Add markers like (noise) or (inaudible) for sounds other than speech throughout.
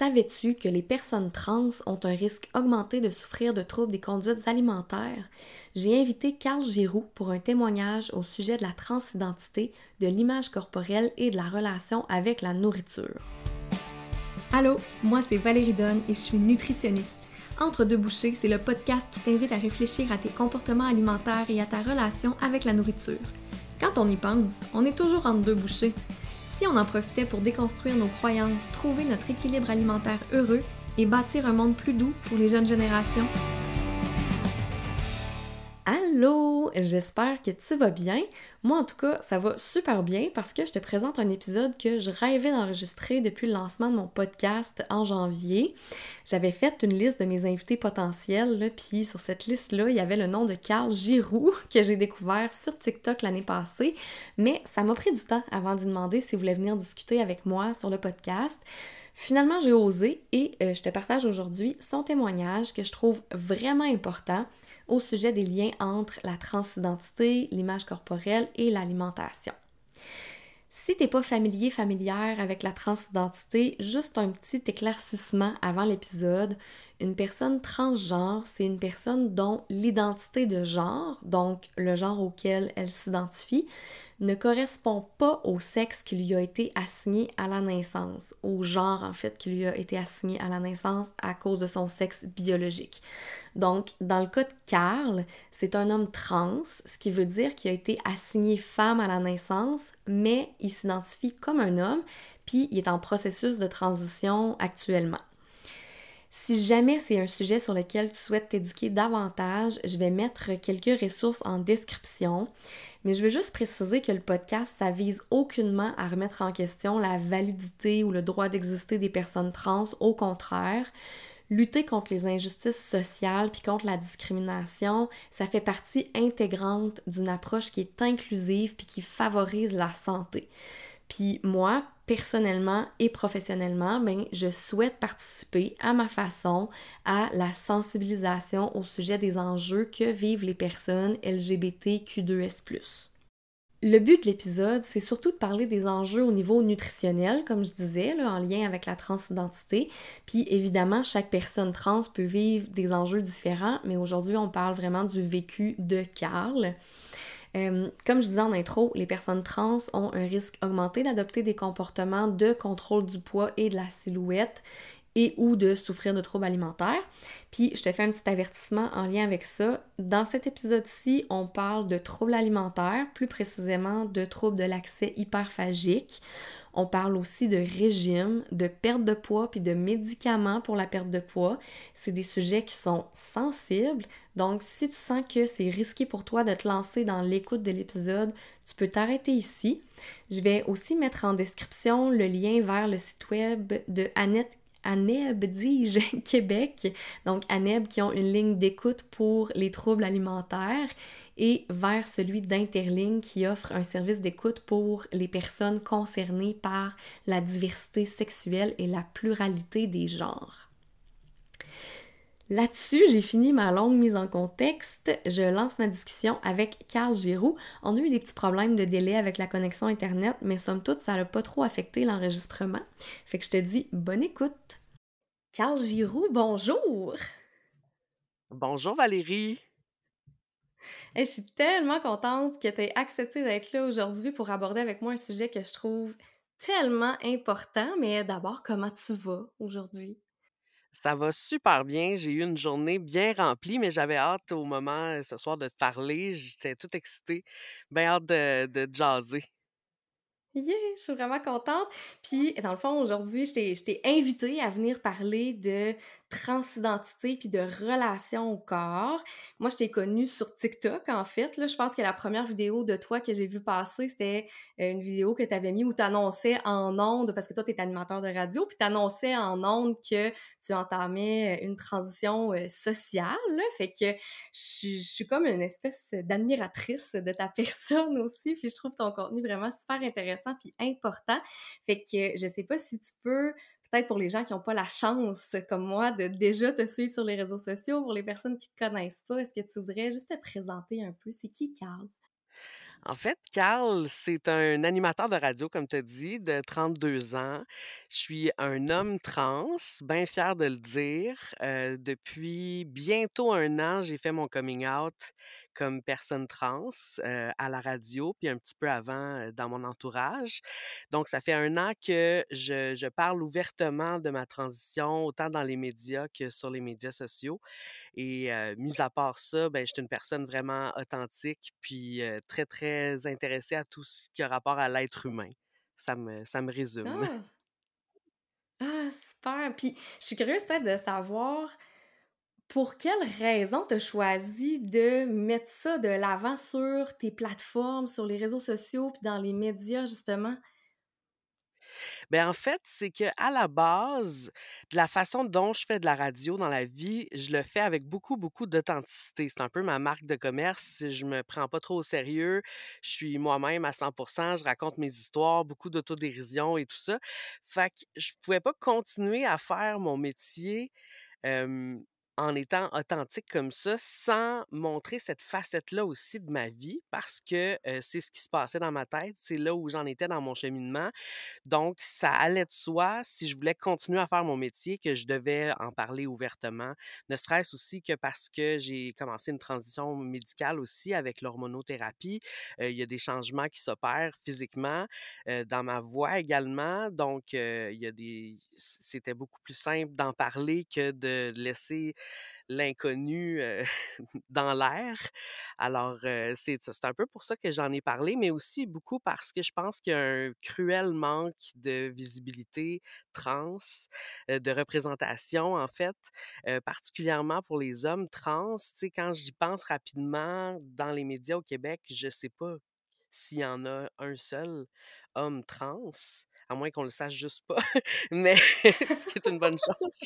Savais-tu que les personnes trans ont un risque augmenté de souffrir de troubles des conduites alimentaires? J'ai invité Carl Giroux pour un témoignage au sujet de la transidentité, de l'image corporelle et de la relation avec la nourriture. Allô, moi c'est Valérie Donne et je suis nutritionniste. Entre deux bouchées, c'est le podcast qui t'invite à réfléchir à tes comportements alimentaires et à ta relation avec la nourriture. Quand on y pense, on est toujours entre deux bouchées. Si on en profitait pour déconstruire nos croyances, trouver notre équilibre alimentaire heureux et bâtir un monde plus doux pour les jeunes générations? Allô, j'espère que tu vas bien. Moi en tout cas, ça va super bien parce que je te présente un épisode que je rêvais d'enregistrer depuis le lancement de mon podcast en janvier. J'avais fait une liste de mes invités potentiels, puis sur cette liste-là, il y avait le nom de Carl Giroux (laughs) que j'ai découvert sur TikTok l'année passée, mais ça m'a pris du temps avant d'y demander s'il voulait venir discuter avec moi sur le podcast. Finalement, j'ai osé et euh, je te partage aujourd'hui son témoignage que je trouve vraiment important au sujet des liens entre la transidentité, l'image corporelle et l'alimentation. Si t'es pas familier, familière avec la transidentité, juste un petit éclaircissement avant l'épisode. Une personne transgenre, c'est une personne dont l'identité de genre, donc le genre auquel elle s'identifie, ne correspond pas au sexe qui lui a été assigné à la naissance, au genre en fait qui lui a été assigné à la naissance à cause de son sexe biologique. Donc, dans le cas de Carl, c'est un homme trans, ce qui veut dire qu'il a été assigné femme à la naissance, mais il s'identifie comme un homme, puis il est en processus de transition actuellement. Si jamais c'est un sujet sur lequel tu souhaites t'éduquer davantage, je vais mettre quelques ressources en description. Mais je veux juste préciser que le podcast, ça vise aucunement à remettre en question la validité ou le droit d'exister des personnes trans. Au contraire, lutter contre les injustices sociales puis contre la discrimination, ça fait partie intégrante d'une approche qui est inclusive puis qui favorise la santé. Puis moi, personnellement et professionnellement, ben, je souhaite participer à ma façon à la sensibilisation au sujet des enjeux que vivent les personnes LGBTQ2S+. Le but de l'épisode, c'est surtout de parler des enjeux au niveau nutritionnel, comme je disais, en lien avec la transidentité. Puis évidemment, chaque personne trans peut vivre des enjeux différents, mais aujourd'hui, on parle vraiment du vécu de Carl. Euh, comme je disais en intro, les personnes trans ont un risque augmenté d'adopter des comportements de contrôle du poids et de la silhouette et ou de souffrir de troubles alimentaires. Puis je te fais un petit avertissement en lien avec ça. Dans cet épisode-ci, on parle de troubles alimentaires, plus précisément de troubles de l'accès hyperphagique. On parle aussi de régime, de perte de poids, puis de médicaments pour la perte de poids. C'est des sujets qui sont sensibles. Donc, si tu sens que c'est risqué pour toi de te lancer dans l'écoute de l'épisode, tu peux t'arrêter ici. Je vais aussi mettre en description le lien vers le site web de Annette ANEB, dis-je, (laughs) Québec. Donc, ANEB qui ont une ligne d'écoute pour les troubles alimentaires et vers celui d'Interligne qui offre un service d'écoute pour les personnes concernées par la diversité sexuelle et la pluralité des genres. Là-dessus, j'ai fini ma longue mise en contexte. Je lance ma discussion avec Carl Giroux. On a eu des petits problèmes de délai avec la connexion Internet, mais somme toute, ça n'a pas trop affecté l'enregistrement. Fait que je te dis bonne écoute. Carl Giroux, bonjour! Bonjour Valérie! (laughs) je suis tellement contente que tu aies accepté d'être là aujourd'hui pour aborder avec moi un sujet que je trouve tellement important. Mais d'abord, comment tu vas aujourd'hui? Ça va super bien. J'ai eu une journée bien remplie, mais j'avais hâte au moment ce soir de te parler. J'étais toute excitée, bien hâte de, de jaser. Yeah, je suis vraiment contente. Puis, dans le fond, aujourd'hui, je t'ai invitée à venir parler de transidentité puis de relation au corps. Moi, je t'ai connue sur TikTok, en fait. Là, je pense que la première vidéo de toi que j'ai vue passer, c'était euh, une vidéo que tu avais mis où tu annonçais en ondes, parce que toi, tu es animateur de radio, puis tu annonçais en ondes que tu entamais une transition euh, sociale. Fait que je, suis comme une espèce d'admiratrice de ta (laughs) personne aussi, puis je trouve ton contenu vraiment super intéressant puis important. Fait que je sais pas si tu peux peut-être pour les gens qui n'ont pas la chance, comme moi, de déjà te suivre sur les réseaux sociaux, pour les personnes qui ne te connaissent pas, est-ce que tu voudrais juste te présenter un peu? C'est qui, Carl? En fait, Carl, c'est un animateur de radio, comme tu as dit, de 32 ans. Je suis un homme trans, bien fier de le dire. Heu, depuis bientôt un an, j'ai fait mon coming out comme personne trans, à la radio, puis un petit peu avant, dans mon entourage. Donc ça fait un an que je je parle ouvertement de ma transition, autant dans les médias que sur les médias sociaux et mis à part ça, ben, je suis une personne vraiment authentique puis, très, très intéressée à tout ce qui a rapport à l'être humain. Ça me ça me résume. Ah! Ah, super! Puis je suis curieuse peut-être de savoir pour quelle raison tu as choisi de mettre ça de l'avant sur tes plateformes, sur les réseaux sociaux, puis dans les médias, justement? Ben, en fait, c'est que à la base, de la façon dont je fais de la radio dans la vie, je le fais avec beaucoup, beaucoup d'authenticité. C'est un peu ma marque de commerce. Je me prends pas trop au sérieux. Je suis moi-même à 100% Je raconte mes histoires, beaucoup d'autodérision et tout ça. Fait que je pouvais pas continuer à faire mon métier, en étant authentique comme ça, sans montrer cette facette-là aussi de ma vie parce que, c'est ce qui se passait dans ma tête. C'est là où j'en étais dans mon cheminement. Donc, ça allait de soi, si je voulais continuer à faire mon métier, que je devais en parler ouvertement. Ne serait-ce aussi que parce que j'ai commencé une transition médicale aussi avec l'hormonothérapie. Il y a des changements qui s'opèrent physiquement, dans ma voix également. Donc, il y a des c'était beaucoup plus simple d'en parler que de laisser l'inconnu, (laughs) dans l'air. Alors, c'est c'est un peu pour ça que j'en ai parlé, mais aussi beaucoup parce que je pense qu'il y a un cruel manque de visibilité trans, de représentation en fait, particulièrement pour les hommes trans. Tu sais, quand j'y pense rapidement dans les médias au Québec, je sais pas s'il y en a un seul homme trans, à moins qu'on le sache juste pas, (laughs) mais (laughs) ce qui est une bonne (laughs) chose.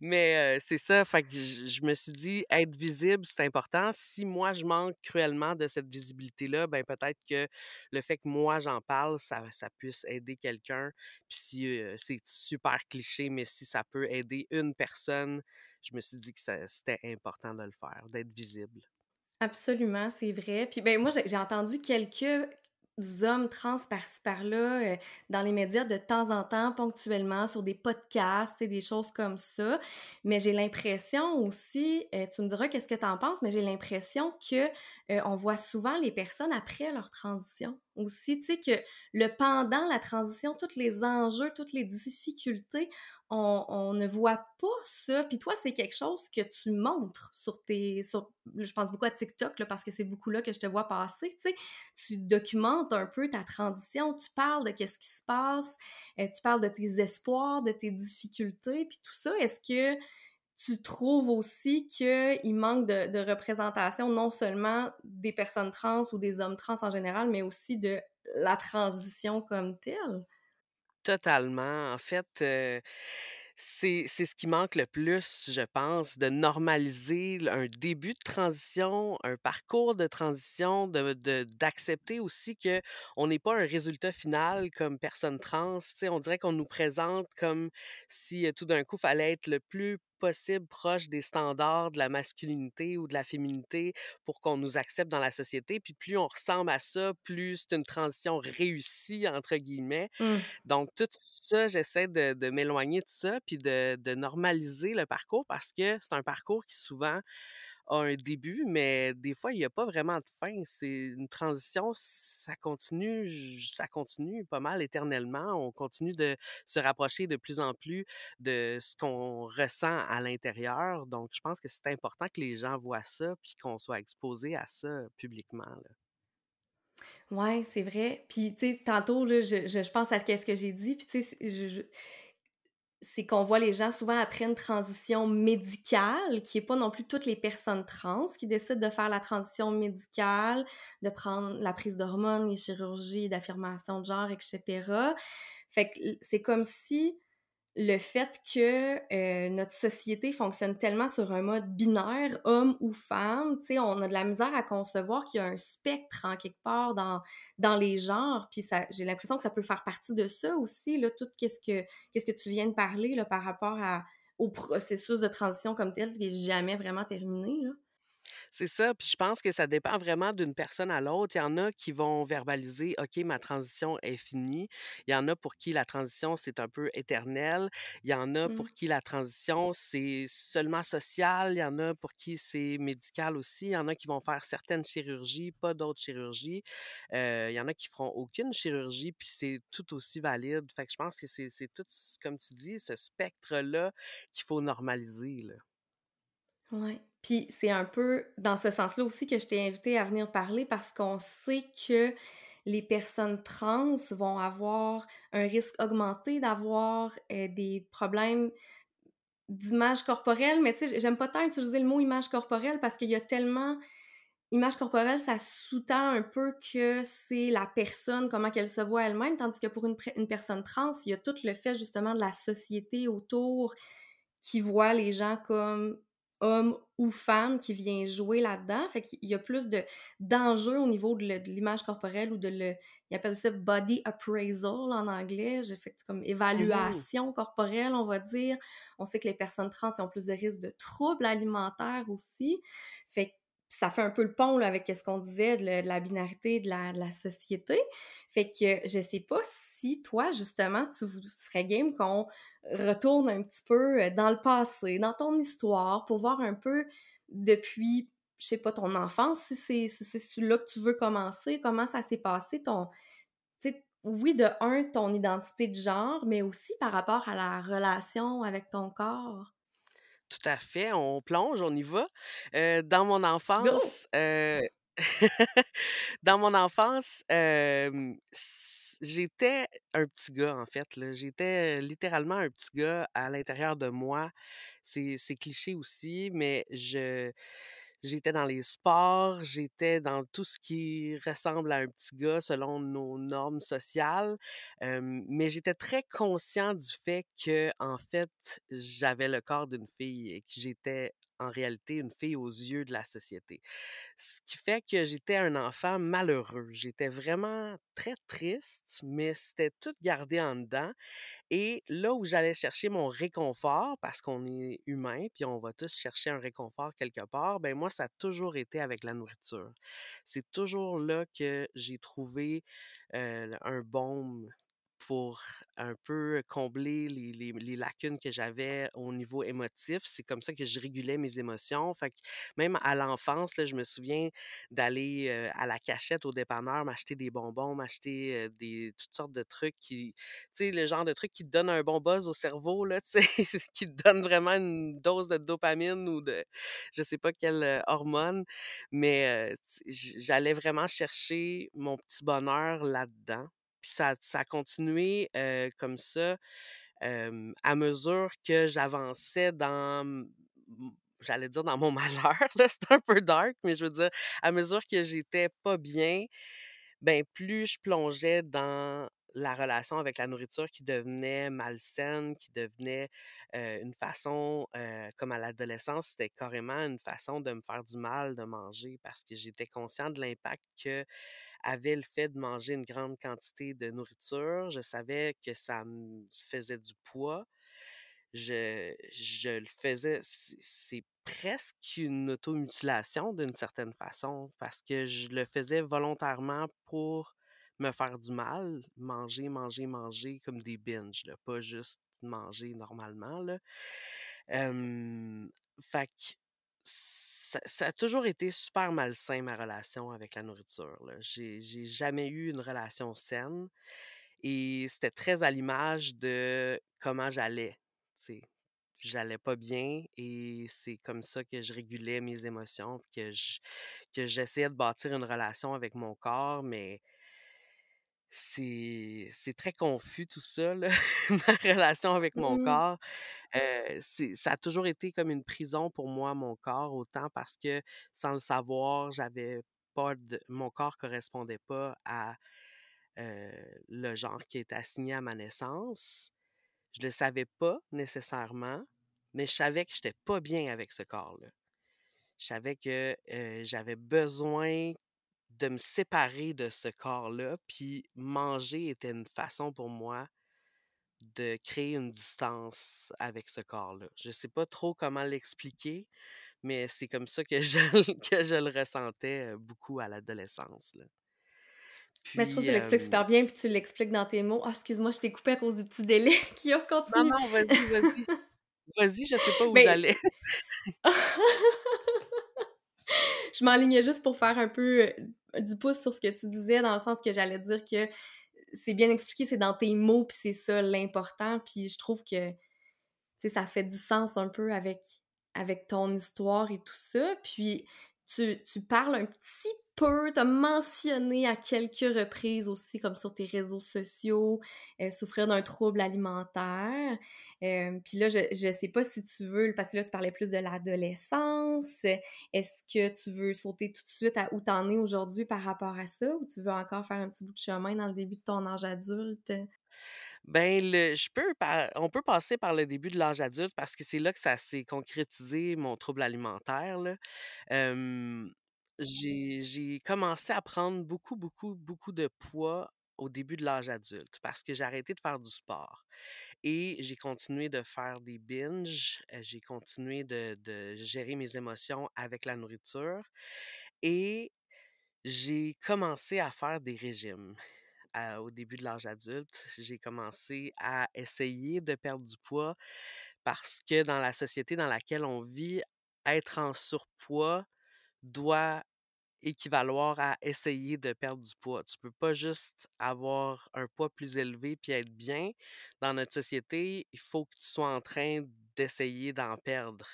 Mais c'est ça, fait que je je me suis dit: «Être visible, c'est important». Si moi, je manque cruellement de cette visibilité-là, ben, peut-être que le fait que moi, j'en parle, ça ça puisse aider quelqu'un. Puis si, c'est super cliché, mais si ça peut aider une personne, je me suis dit que c'était important de le faire, d'être visible. Absolument, c'est vrai. Puis, ben, moi, j'ai entendu quelques hommes trans par-ci par-là, heu, dans les médias de temps en temps, ponctuellement, sur des podcasts et des choses comme ça. Mais j'ai l'impression aussi, heu, tu me diras qu'est-ce que tu en penses, mais j'ai l'impression que, heu, on voit souvent les personnes après leur transition aussi. Tu sais, que le pendant la transition, tous les enjeux, toutes les difficultés, on, on ne voit pas ça. Puis toi, c'est quelque chose que tu montres sur tes. Sur, je pense beaucoup à TikTok, là, parce que c'est beaucoup là que je te vois passer. Tu sais, tu documentes un peu ta transition, tu parles de qu'est-ce qui se passe, euh, tu parles de tes espoirs, de tes difficultés, puis tout ça. Est-ce que tu trouves aussi qu'il manque de, de, représentation non seulement des personnes trans ou des hommes trans en général, mais aussi de la transition comme telle? Totalement. En fait, heu, c'est ce qui manque le plus, je pense, de normaliser un début de transition, un parcours de transition, de de d'accepter aussi qu'on n'est pas un résultat final comme personne trans. Tu sais, on dirait qu'on nous présente comme si, heu, tout d'un coup, fallait être le plus possible proche des standards de la masculinité ou de la féminité pour qu'on nous accepte dans la société. Puis plus on ressemble à ça, plus c'est une transition «réussie» entre guillemets. Mmh. Donc tout ça, j'essaie de de m'éloigner de ça, puis de de normaliser le parcours parce que c'est un parcours qui souvent un début, mais des fois, il y a pas vraiment de fin. C'est une transition, ça continue ça continue pas mal éternellement. On continue de se rapprocher de plus en plus de ce qu'on ressent à l'intérieur. Donc je pense que c'est important que les gens voient ça, puis qu'on soit exposé à ça publiquement. Ouais, c'est vrai. Puis, tu sais, tantôt, là, je, je, je pense à ce que, j'ai dit, puis tu sais, je- c'est qu'on voit les gens souvent après une transition médicale, qui est pas non plus toutes les personnes trans qui décident de faire la transition médicale, de prendre la prise d'hormones, les chirurgies d'affirmation de genre, etc. Fait que c'est comme si le fait que euh, notre société fonctionne tellement sur un mode binaire, homme ou femme, tu sais, on a de la misère à concevoir qu'il y a un spectre en quelque part dans, les genres, puis ça, j'ai l'impression que ça peut faire partie de ça aussi, là, tout qu'est-ce que, tu viens de parler, là, par rapport au processus de transition comme tel, qui est jamais vraiment terminé, là. C'est ça, puis je pense que ça dépend vraiment d'une personne à l'autre. Il y en a qui vont verbaliser: «OK, ma transition est finie». Il y en a pour qui la transition, c'est un peu éternel. Il y en a pour Mmh. qui la transition, c'est seulement social. Il y en a pour qui c'est médical aussi. Il y en a qui vont faire certaines chirurgies, pas d'autres chirurgies. Heu, il y en a qui feront aucune chirurgie, puis c'est tout aussi valide. Fait que je pense que c'est tout comme tu dis, ce spectre-là qu'il faut normaliser, là. Ouais. Puis c'est un peu dans ce sens-là aussi que je t'ai invitée à venir parler parce qu'on sait que les personnes trans vont avoir un risque augmenté d'avoir, heu, des problèmes d'image corporelle, mais tu sais, j'aime pas tant utiliser le mot image corporelle parce qu'il y a tellement image corporelle, ça sous-tend un peu que c'est la personne, comment qu'elle se voit elle-même, tandis que pour une, une personne trans, il y a tout le fait justement de la société autour qui voit les gens comme hommes ou femmes qui vient jouer là-dedans. Fait qu'il y a plus de d'enjeux au niveau de l'image corporelle ou de le ils appellent ça body appraisal en anglais. J'ai fait comme Mmh évaluation corporelle, on va dire. On sait que les personnes trans ont plus de risques de troubles alimentaires aussi. Fait que ça fait un peu le pont avec ce qu'on disait de, la binarité de la, de la société. Fait que je sais pas si toi, justement, tu serais game qu'on retourne un petit peu euh, dans le passé, dans ton histoire, pour voir un peu depuis, je sais pas, ton enfance, si c'est si là que tu veux commencer, comment ça s'est passé, ton, oui, de un, ton identité de genre, mais aussi par rapport à la relation avec ton corps. Tout à fait, on plonge, on y va. (laughs) Dans mon enfance, dans mon enfance, j'étais un petit gars, en fait. J'étais littéralement un petit gars à l'intérieur de moi. C'est cliché aussi, mais je J'étais dans les sports, j'étais dans tout ce qui ressemble à un petit gars selon nos normes sociales, mais j'étais très conscient du fait que en fait, j'avais le corps d'une fille et que j'étais en réalité une fille aux yeux de la société. Ce qui fait que j'étais un enfant malheureux. J'étais vraiment très triste, mais c'était tout gardé en dedans et là où j'allais chercher mon réconfort, parce qu'on est humain, puis on va tous chercher un réconfort quelque part, ben moi, ça a toujours été avec la nourriture. C'est toujours là que j'ai trouvé, heu, un baume pour un peu combler les lacunes que j'avais au niveau émotif. C'est comme ça que je régulais mes émotions. Fait que même à l'enfance, je me souviens d'aller, heu, à la cachette au dépanneur, m'acheter des bonbons, m'acheter, heu, des toutes sortes de trucs qui tu sais, le genre de trucs qui te donnent un bon buzz au cerveau, là, (laughs) qui te donnent vraiment une dose de dopamine ou de je sais pas quelle, heu, hormone, mais, j'allais vraiment chercher mon petit bonheur là-dedans. Ça ça a continué, comme ça, à mesure que j'avançais dans j'allais dire dans mon (laughs) malheur, c'est un peu dark, mais je veux dire, à mesure que j'étais pas bien, ben, plus je plongeais dans la relation avec la nourriture qui devenait malsaine, qui devenait, une façon, comme à l'adolescence, c'était carrément une façon de me faire du mal de manger parce que j'étais conscient de l'impact que avait le fait de manger une grande quantité de nourriture. Je savais que ça me faisait du poids. Je je le faisais c'est presque une automutilation d'une certaine façon parce que je le faisais volontairement pour me faire du mal, manger, manger, manger comme des binges là, pas juste manger normalement là. Hem, fait que ça a toujours été super malsain ma relation avec la nourriture. J'ai jamais eu une relation saine et c'était très à l'image de comment j'allais. J'allais pas bien et c'est comme ça que je régulais mes émotions, que que j'essayais de bâtir une relation avec mon corps, mais c'est c'est très confus tout ça là, (laughs) ma relation avec mon Mmh corps. C'est ça a toujours été comme une prison pour moi, mon corps, autant parce que sans le savoir, j'avais pas de mon corps correspondait pas à, heu, le genre qui était assigné à ma naissance. Je le savais pas nécessairement, mais je savais que j'étais pas bien avec ce corps-là. Je savais que, heu, j'avais besoin de me séparer de ce corps-là, puis manger était une façon pour moi de créer une distance avec ce corps-là. Je sais pas trop comment l'expliquer, mais c'est comme ça que (laughs) je que je le ressentais, beaucoup à l'adolescence, là. Mais je trouve que tu l'expliques super bien, puis tu l'expliques dans tes mots. Ah excuse-moi, je t'ai coupé à cause du petit délai (laughs) qui a Non, continue. non, vas-y, vas-y. Vas-y, je sais pas où j'allais. (laughs) je m'enlignais juste pour faire un peu, du pouce sur ce que tu disais, dans le sens que j'allais dire que c'est bien expliqué, c'est dans tes mots, puis c'est ça l'important, puis je trouve que, ça fait du sens un peu avec avec ton histoire et tout ça. Puis tu parles un petit peu, tu as mentionné à quelques reprises aussi, comme sur tes réseaux sociaux, heu, souffrir d'un trouble alimentaire. Hem, puis là, je je sais pas si tu veux parce que là, tu parlais plus de l'adolescence. Est-ce que tu veux sauter tout de suite à où tu en es aujourd'hui par rapport à ça ou tu veux encore faire un petit bout de chemin dans le début de ton âge adulte? Ben, le je peux pa on peut passer par le début de l'âge adulte parce que c'est là que ça s'est concrétisé mon trouble alimentaire, là. J'ai j'ai commencé à prendre beaucoup, beaucoup, beaucoup de poids au début de l'âge adulte parce que j'ai arrêté de faire du sport et j'ai continué de faire des binges, j'ai continué de de gérer mes émotions avec la nourriture et j'ai commencé à faire des régimes. Au début de l'âge adulte, j'ai commencé à essayer de perdre du poids parce que dans la société dans laquelle on vit, être en surpoids doit équivaloir à essayer de perdre du poids. Tu peux pas juste avoir un poids plus élevé puis être bien. Dans notre société, il faut que tu sois en train d'essayer d'en perdre.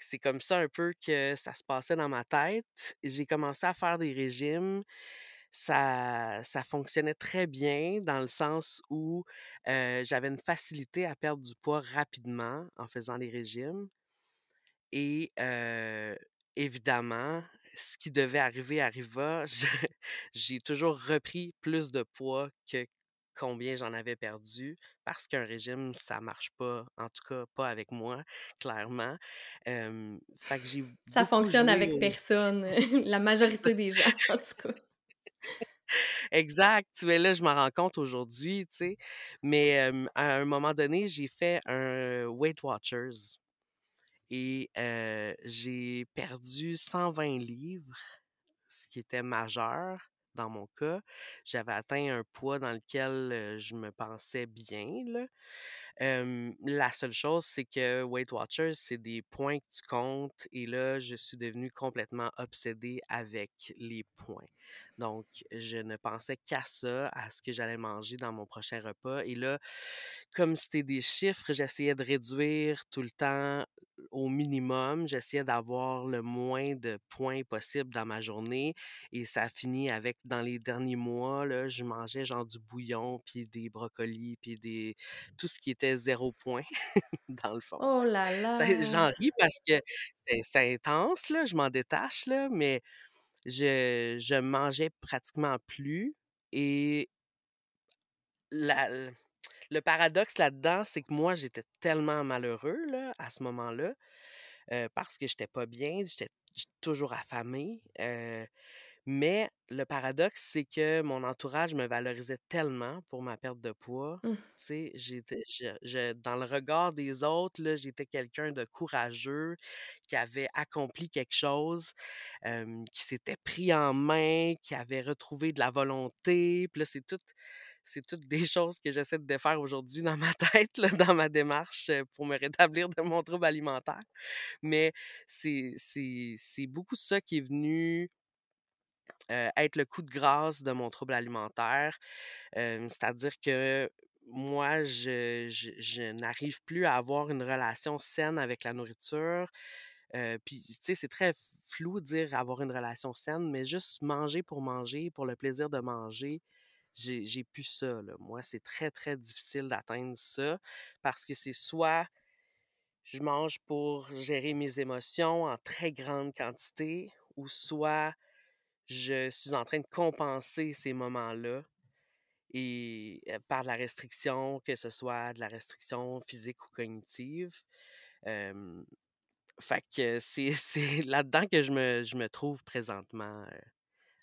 C'est comme ça un peu que ça se passait dans ma tête. J'ai commencé à faire des régimes. Ça ça fonctionnait très bien dans le sens où, j'avais une facilité à perdre du poids rapidement en faisant des régimes et évidemment, ce qui devait arriver arriva. (laughs) J'ai toujours repris plus de poids que combien j'en avais perdu parce qu'un régime, ça marche pas, en tout cas pas avec moi, clairement. Hem, fait que j'ai Ça fonctionne joué avec personne, (laughs) (laughs) la majorité des gens, en tout cas. Exact, es là, je m'en rends compte aujourd'hui, tu sais. Mais, à un moment donné, j'ai fait un Weight Watchers et j'ai perdu 120 livres, ce qui était majeur dans mon cas. J'avais atteint un poids dans lequel, je me pensais bien, la seule chose, c'est que Weight Watchers, c'est des points que tu comptes et là, je suis devenue complètement obsédée avec les points. Donc, je ne pensais qu'à ça, à ce que j'allais manger dans mon prochain repas et là, comme c'était des chiffres, j'essayais de réduire tout le temps au minimum. J'essayais d'avoir le moins de points possible dans ma journée et ça a fini avec dans les derniers mois, là, je mangeais genre du bouillon, puis des brocolis, puis des tout ce qui était 0 point (laughs) dans le fond. Oh là là! j'en ris parce que c'est intense là, je m'en détache là, mais je je mangeais pratiquement plus et la le paradoxe là-dedans, c'est que moi, j'étais tellement malheureux là, à ce moment-là, parce que j'étais pas bien, j'étais toujours affamé, heu, mais le paradoxe, c'est que mon entourage me valorisait tellement pour ma perte de poids. Mmh. Tu sais, j'étais je je dans le regard des autres, j'étais quelqu'un de courageux, qui avait accompli quelque chose, qui s'était pris en main, qui avait retrouvé de la volonté. Puis là, c'est toutes c'est toutes des choses que j'essaie de défaire aujourd'hui dans ma (laughs) tête, dans ma démarche, heu, pour me rétablir de mon trouble alimentaire. Mais c'est beaucoup ça qui est venu heu, être le coup de grâce de mon trouble alimentaire. C'est-à-dire que moi, je je je n'arrive plus à avoir une relation saine avec la nourriture. Heu, puis, tu sais, c'est très flou de dire avoir une relation saine, mais juste manger pour manger, pour le plaisir de manger, j'ai plus ça, là. Moi, c'est très, très difficile d'atteindre ça parce que c'est soit je mange pour gérer mes émotions en très grande quantité ou soit je suis en train de compenser ces moments-là et par la restriction, que ce soit de la restriction physique ou cognitive. Fait que (laughs) c'est là-dedans que je me je me trouve présentement,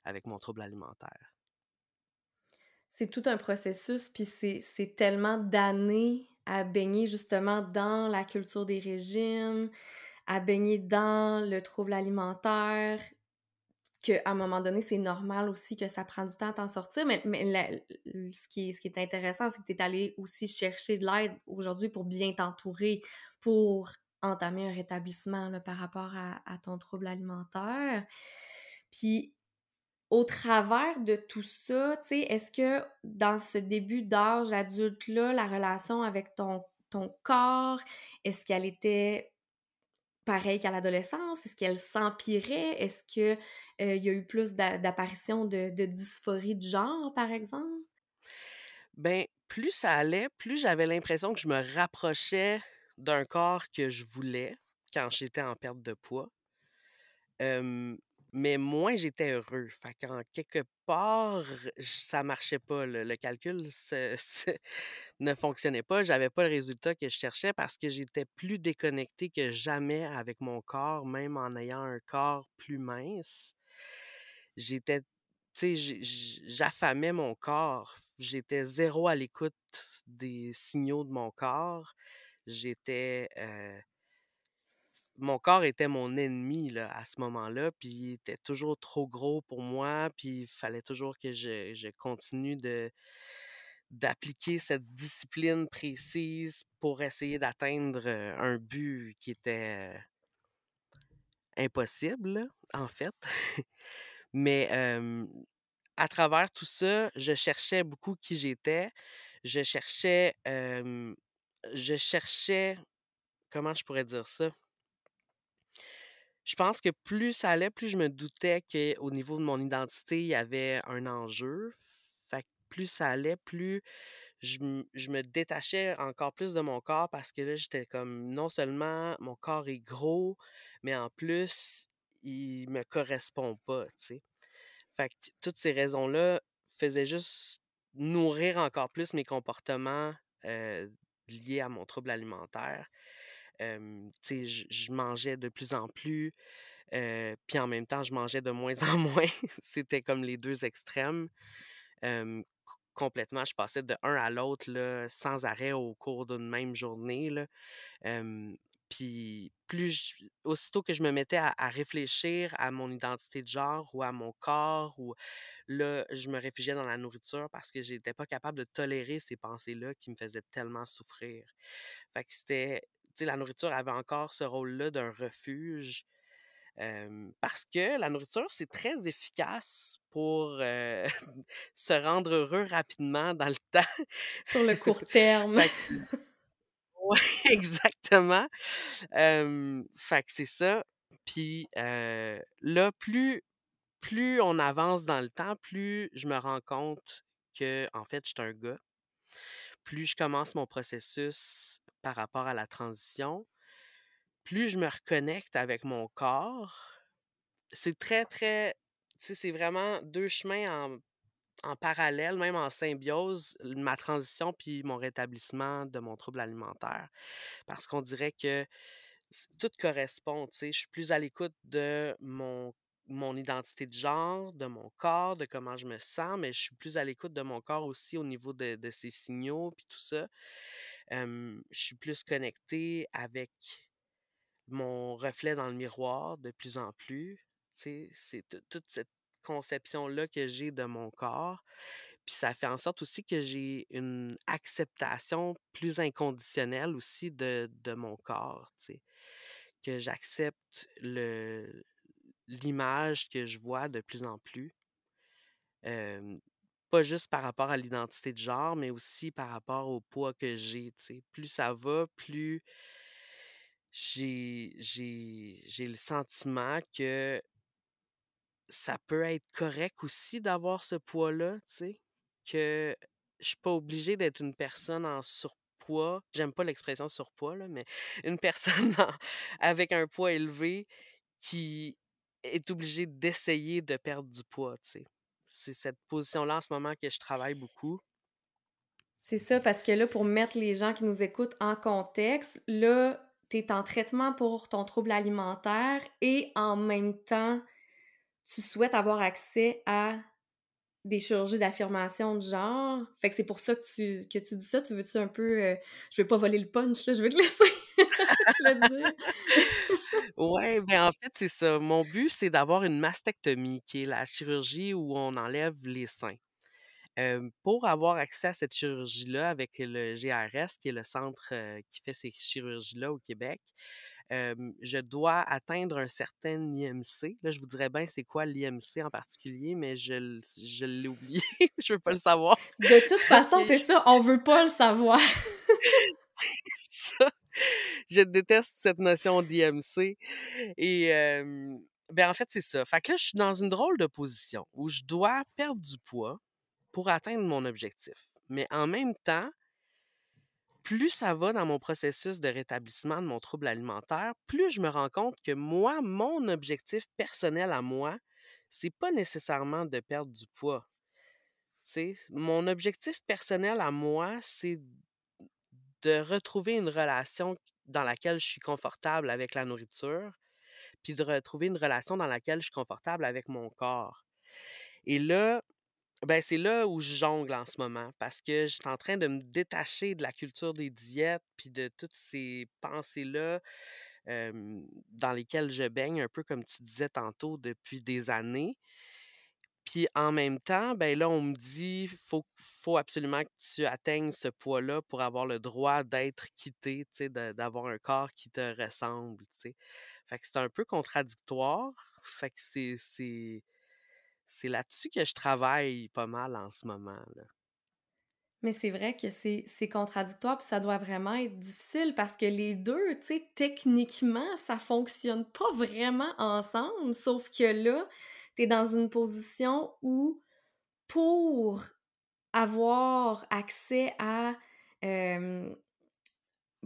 avec mon trouble alimentaire. C'est tout un processus, puis c'est tellement d'années à baigner justement dans la culture des régimes, à baigner dans le trouble alimentaire, qu'à un moment donné, c'est normal aussi que ça prend du temps à t'en sortir. Mais, mais ce, qui est, ce qui est intéressant, c'est que tu es allé aussi chercher de l'aide aujourd'hui pour bien t'entourer, pour entamer un rétablissement par rapport à, à, ton trouble alimentaire. Puis, au travers de tout ça, tu est-ce que dans ce début d'âge adulte-là, la relation avec ton, corps, est-ce qu'elle était pareille qu'à l'adolescence? Est-ce qu'elle s'empirait? Est-ce qu'il euh, y a eu plus d'apparitions de, de, dysphorie de genre, par exemple? Ben, plus ça allait, plus j'avais l'impression que je me rapprochais d'un corps que je voulais quand j'étais en perte de poids. Mais moins j'étais heureux. Fait qu'en quelque part, ça marchait pas. Le, calcul (laughs) ne fonctionnait pas. J'avais pas le résultat que je cherchais parce que j'étais plus déconnecté que jamais avec mon corps, même en ayant un corps plus mince. J'étais, tu sais, j'affamais mon corps. J'étais zéro à l'écoute des signaux de mon corps j'étais mon corps était mon ennemi à ce moment-là, puis il était toujours trop gros pour moi, puis il fallait toujours que je, continue d'appliquer cette discipline précise pour essayer d'atteindre un but qui était impossible, en fait. (laughs) Mais à travers tout ça, je cherchais beaucoup qui j'étais. Je cherchais je cherchais comment je pourrais dire ça? Je pense que plus ça allait, plus je me doutais qu'au niveau de mon identité, il y avait un enjeu. Fait que plus ça allait, plus je, me détachais encore plus de mon corps parce que là, j'étais comme non seulement mon corps est gros, mais en plus, il me correspond pas, tu sais. Fait que toutes ces raisons-là faisaient juste nourrir encore plus mes comportements liés à mon trouble alimentaire. Je mangeais de plus en plus, puis en même temps, je mangeais de moins en (laughs) moins. C'était comme les deux extrêmes. complètement, je passais de un à l'autre sans arrêt au cours d'une même journée. Là. puis plus aussitôt que je me mettais à, réfléchir à mon identité de genre ou à mon corps, ou là, je me réfugiais dans la nourriture parce que j'étais pas capable de tolérer ces pensées-là qui me faisaient tellement souffrir. Fait c'était la nourriture avait encore ce rôle-là d'un refuge. parce que la nourriture, c'est très efficace pour (laughs) se rendre heureux rapidement dans le (laughs) temps. Sur le court terme. oui, (laughs) exactement. fait que c'est ça. Puis là, plus, plus on avance dans le temps, plus je me rends compte que, en fait, je suis un gars. Plus je commence mon processus par rapport à la transition, plus je me reconnecte avec mon corps. C'est très, très. c'est vraiment deux chemins en, parallèle, même en symbiose, ma transition puis mon rétablissement de mon trouble alimentaire. Parce qu'on dirait que tout correspond. Je suis plus à l'écoute de mon mon identité de genre, de mon corps, de comment je me sens, mais je suis plus à l'écoute de mon corps aussi au niveau de, de ses signaux, puis tout ça je suis plus connectée avec mon reflet dans le miroir de plus en plus. C'est toute cette conception-là que j'ai de mon corps. Puis ça fait en sorte aussi que j'ai une acceptation plus inconditionnelle aussi de, de mon corps, que j'accepte l'image que je vois de plus en plus pas juste par rapport à l'identité de genre, mais aussi par rapport au poids que j'ai. Plus ça va, plus j'ai, le sentiment que ça peut être correct aussi d'avoir ce poids-là, que je suis pas obligée d'être une personne en surpoids. J'aime pas l'expression surpoids, là, mais (laughs) une personne avec un poids élevé qui est obligée d'essayer de perdre du poids, c'est cette position-là en ce moment que je travaille beaucoup. C'est ça, parce que là, pour mettre les gens qui nous écoutent en contexte, là, tu es en traitement pour ton trouble alimentaire et en même temps, tu souhaites avoir accès à des chirurgies d'affirmation de genre. Fait que c'est pour ça que tu, que tu dis ça. Tu veux-tu un peu... Euh, je veux pas voler le punch, je veux te laisser. (laughs) le dire. Ouais, ben, en fait, c'est ça. Mon but, c'est d'avoir une mastectomie, qui est la chirurgie où on enlève les seins. Hem, pour avoir accès à cette chirurgie-là avec le GRS, qui est le centre, heu, qui fait ces chirurgies-là au Québec, je dois atteindre un certain IMC. Là, je vous dirais bien c'est quoi l'IMC en particulier, mais je je l'ai oublié, (laughs) je veux pas le savoir. De toute façon, c'est je ça, on veut pas le savoir. (laughs) Ça. Je déteste cette notion d'IMC et hem, ben, en fait, c'est ça. Fait que là, je suis dans une drôle de position où je dois perdre du poids pour atteindre mon objectif. Mais en même temps plus ça va dans mon processus de rétablissement de mon trouble alimentaire, plus je me rends compte que moi, mon objectif personnel à moi, c'est pas nécessairement de perdre du poids. Mon objectif personnel à moi, c'est de retrouver une relation dans laquelle je suis confortable avec la nourriture, puis de retrouver une relation dans laquelle je suis confortable avec mon corps. Et là, ben, c'est là où je jongle en ce moment parce que je suis en train de me détacher de la culture des diètes puis de toutes ces pensées-là, dans lesquelles je baigne un peu comme tu disais tantôt depuis des années. Puis en même temps, ben, là, on me dit: «Faut faut absolument que tu atteignes ce poids-là pour avoir le droit d'être quitté, d'avoir un corps qui te ressemble», tu sais? Fait que c'est un peu contradictoire. Fait que c'est c'est là-dessus que je travaille pas mal en ce moment. Mais c'est vrai que c'est contradictoire, puis ça doit vraiment être difficile parce que les 2, tu sais, techniquement, ça fonctionne pas vraiment ensemble, sauf que là, tu es dans une position où pour avoir accès à,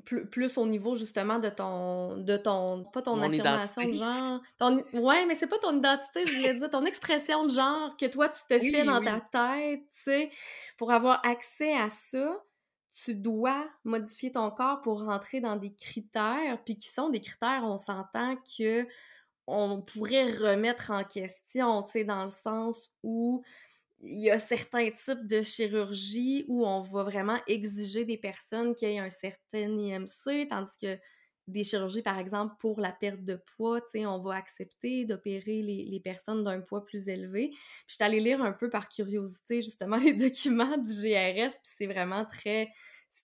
plu plus au niveau justement de ton de ton pas ton Mon affirmation de genre, ton ouais, mais c'est pas ton identité, je voulais dire, ton expression de genre que toi tu te fais Oui, dans ta tête, tu sais. Pour avoir accès à ça, tu dois modifier ton corps pour rentrer dans des critères, puis qui sont des critères, on s'entend qu'on pourrait remettre en question, tu sais, dans le sens où il y a certains types de chirurgie où on va vraiment exiger des personnes qui aient un certain IMC, tandis que des chirurgies, par exemple, pour la perte de poids, on va accepter d'opérer les, les personnes d'un poids plus élevé. Puis je suis allée lire un peu par curiosité, justement, (laughs) les documents du GRS, puis c'est vraiment très,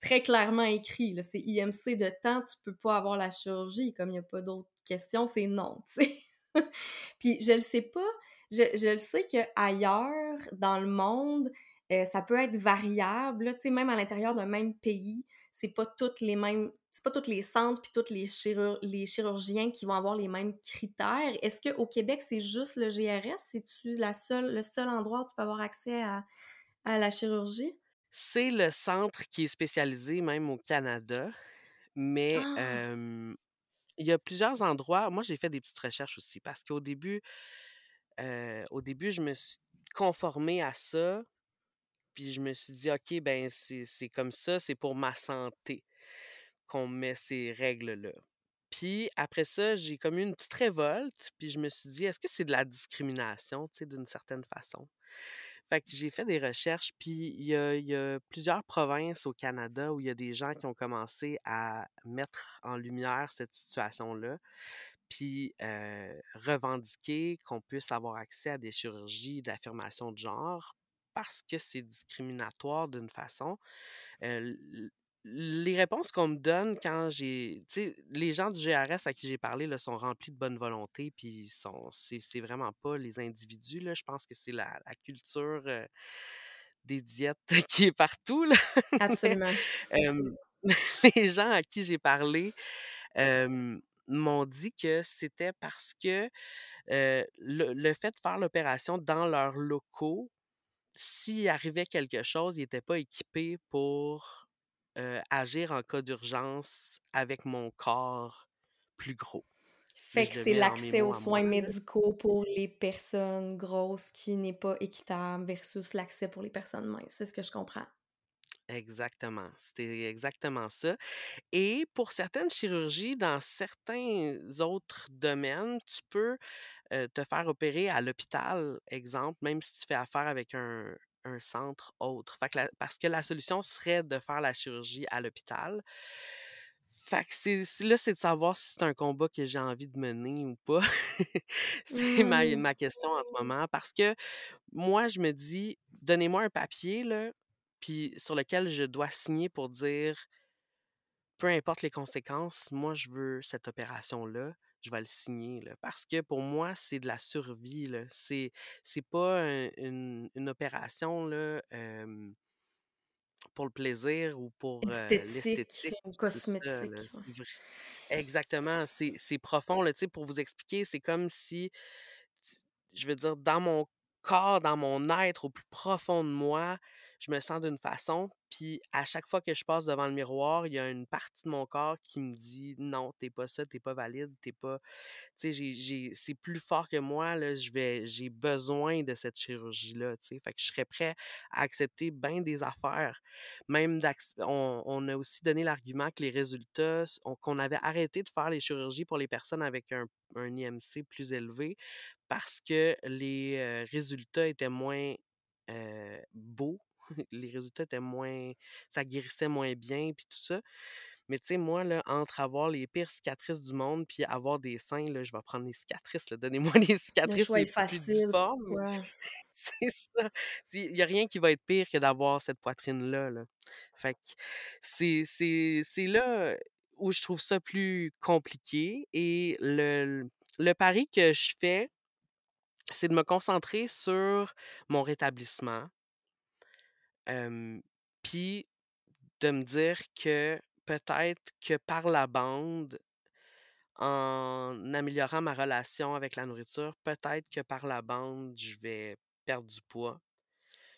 très clairement écrit. C'est IMC de temps, tu peux pas avoir la chirurgie, comme il n'y a pas d'autres questions, c'est non, tu sais. (laughs) Puis je le sais pas, je, je le sais qu'ailleurs dans le monde, euh, ça peut être variable, tu sais, même à l'intérieur d'un même pays, c'est pas toutes les mêmes, c'est pas tous les centres puis tous les, chirur- les chirurgiens qui vont avoir les mêmes critères. Est-ce qu'au Québec, c'est juste le GRS? C'est-tu la seule, le seul endroit où tu peux avoir accès à, à la chirurgie? C'est le centre qui est spécialisé même au Canada, mais Ah! il y a plusieurs endroits moi, j'ai fait des petites recherches aussi parce qu'au début, heu, au début, je me suis conformée à ça, puis je me suis dit: «OK, ben, c'est comme ça, c'est pour ma santé qu'on met ces règles-là». Puis après ça, j'ai comme eu une petite révolte, puis je me suis dit: «Est-ce que c'est de la discrimination?» tu sais, d'une certaine façon? Fait que j'ai fait des recherches, puis il y a plusieurs provinces au Canada où il y a des gens qui ont commencé à mettre en lumière cette situation-là, puis, revendiquer qu'on puisse avoir accès à des chirurgies d'affirmation de genre parce que c'est discriminatoire d'une façon. Les réponses qu'on me donne quand j'ai tu sais, les gens du GRS à qui j'ai parlé, là, sont remplis de bonne volonté, puis sont c'est c'est vraiment pas les individus, là. Je pense que c'est la la culture, des diètes (laughs) qui est partout, là. Absolument. (laughs) les gens à qui j'ai parlé, m'ont dit que c'était parce que, le le fait de faire l'opération dans leurs locaux s'il arrivait quelque chose, ils étaient pas équipés pour, agir en cas d'urgence avec mon corps plus gros. Fait que c'est l'accès aux soins médicaux pour les personnes grosses qui n'est pas équitable versus l'accès pour les personnes minces, c'est ce que je comprends. Exactement, c'était exactement ça et pour certaines chirurgies, dans certains autres domaines, tu peux, te faire opérer à l'hôpital, exemple, même si tu fais affaire avec un un centre autre. Fait que la parce que la solution serait de faire la chirurgie à l'hôpital. Fait que c'est c'est là, c'est de savoir si c'est un combat que j'ai envie de mener ou pas. (laughs) C'est ma Mmh. ma question en ce moment parce que moi, je me dis: «Donnez-moi un papier là, puis sur lequel je dois signer pour dire peu importe les conséquences, moi je veux cette opération-là, je vais le signer là». Parce que pour moi, c'est de la survie. C'est c'est pas un une une opération là, pour le plaisir ou pour, Esthétique l'esthétique ça cosmétique, ouais. exactement, c'est profond là, pour vous expliquer, c'est comme si je veux dire dans mon corps, dans mon être, au plus profond de moi, je me sens d'une façon, puis à chaque fois que je passe devant le miroir, il y a une partie de mon corps qui me dit: «Non, tu es pas ça, tu es pas valide, tu es pas» tu sais, c'est plus fort que moi là, je vais j'ai besoin de cette chirurgie-là, tu sais. Fait que je serais prêt à accepter bien des affaires, même on on a aussi donné l'argument que les résultats qu'on avait arrêté de faire les chirurgies pour les personnes avec un un IMC plus élevé parce que les, heu, résultats étaient moins, heu, beaux. (laughs) Les résultats étaient moins ça guérissait moins bien puis tout ça. Mais tu sais, moi là, entre avoir les pires cicatrices du monde puis avoir des seins là, je vais prendre les cicatrices. Donnez-moi (laughs) les Le cicatrices est les plus facile difformes. (laughs) C'est ça. Il y a rien qui va être pire que d'avoir cette poitrine-là, là. Fait que c'est c'est c'est là où je trouve ça plus compliqué et le le pari que je fais, c'est de me concentrer sur mon rétablissement puis de me dire que peut-être que par la bande, en améliorant ma relation avec la nourriture, peut-être que par la bande, je vais perdre du poids.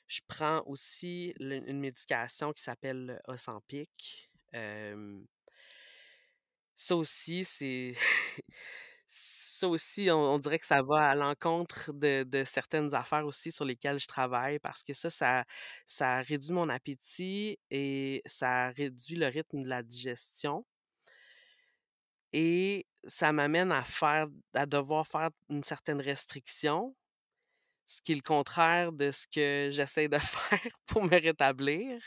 Je prends aussi une médication qui s'appelle Ozempic, ça aussi, c'est (laughs) ça aussi, on dirait que ça va à l'encontre de certaines affaires aussi sur lesquelles je travaille parce que ça ça réduit mon appétit et ça réduit le rythme de la digestion et ça m'amène à faire à devoir faire une certaine restriction, ce qui est le contraire de ce que j'essaie de (laughs) faire pour me rétablir.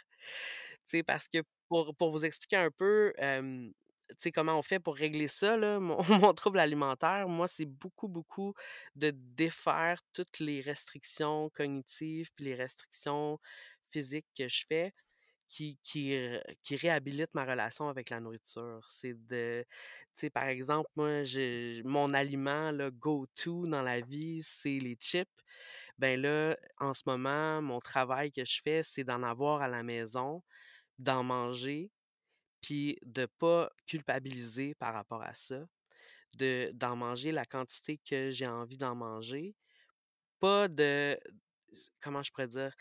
Tu sais, parce que pour pour vous expliquer un peu, sais, comment on fait pour régler ça là, (laughs) mon trouble alimentaire, moi, c'est beaucoup, beaucoup de défaire toutes les restrictions cognitives puis les restrictions physiques que je fais qui qui, qui réhabilitent ma relation avec la nourriture. C'est de tu sais, par exemple, moi, je mon aliment là, go to dans la vie, c'est les chips. Ben là, en ce moment, mon travail que je fais, c'est d'en avoir à la maison, d'en manger, puis de pas culpabiliser par rapport à ça, de d'en manger la quantité que j'ai envie d'en manger. Pas de comment je pourrais dire?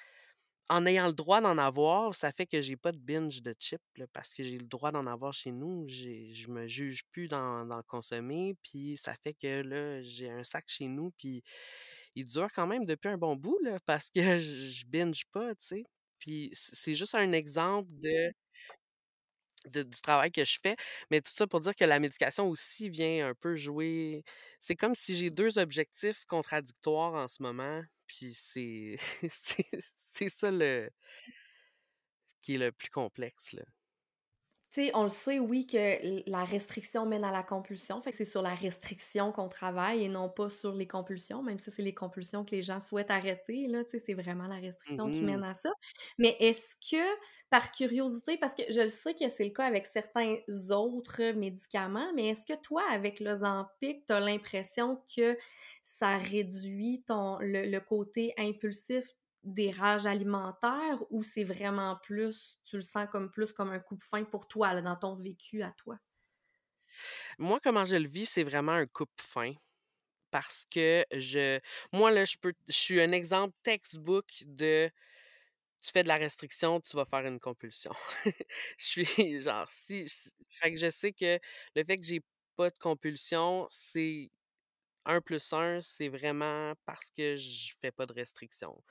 En ayant le droit d'en avoir, ça fait que j'ai pas de binge de chips là, parce que j'ai le droit d'en avoir chez nous. J'ai je me juge plus d'en d'en consommer, puis ça fait que là, j'ai un sac chez nous, puis il dure quand même depuis un bon bout là, parce que (laughs) je binge pas, tu sais? Puis c'est juste un exemple de de du travail que je fais, mais tout ça pour dire que la médication aussi vient un peu jouer c'est comme si j'ai 2 objectifs contradictoires en ce moment, puis (laughs) c'est c'est ça le qui est le plus complexe, là. Tu sais, on le sait, oui, que la restriction mène à la compulsion. Fait que c'est sur la restriction qu'on travaille et non pas sur les compulsions, même si c'est les compulsions que les gens souhaitent arrêter, là, tu sais, c'est vraiment la restriction qui mène à ça. Mais est-ce que, par curiosité, parce que je le sais que c'est le cas avec certains autres médicaments, mais est-ce que toi, avec l'Ozempic, tu as l'impression que ça réduit ton le le côté impulsif des rages alimentaires ou c'est vraiment plus tu le sens comme plus comme un coupe-faim pour toi, dans ton vécu à toi? Moi, comment je le vis, c'est vraiment un coupe-faim parce que je moi, là, je peux je suis un exemple textbook de tu fais de la restriction, tu vas faire une compulsion. (laughs) Je suis genre si s fait que je sais que le fait que j'ai pas de compulsion, c'est un plus un, c'est vraiment parce que je fais pas de restriction.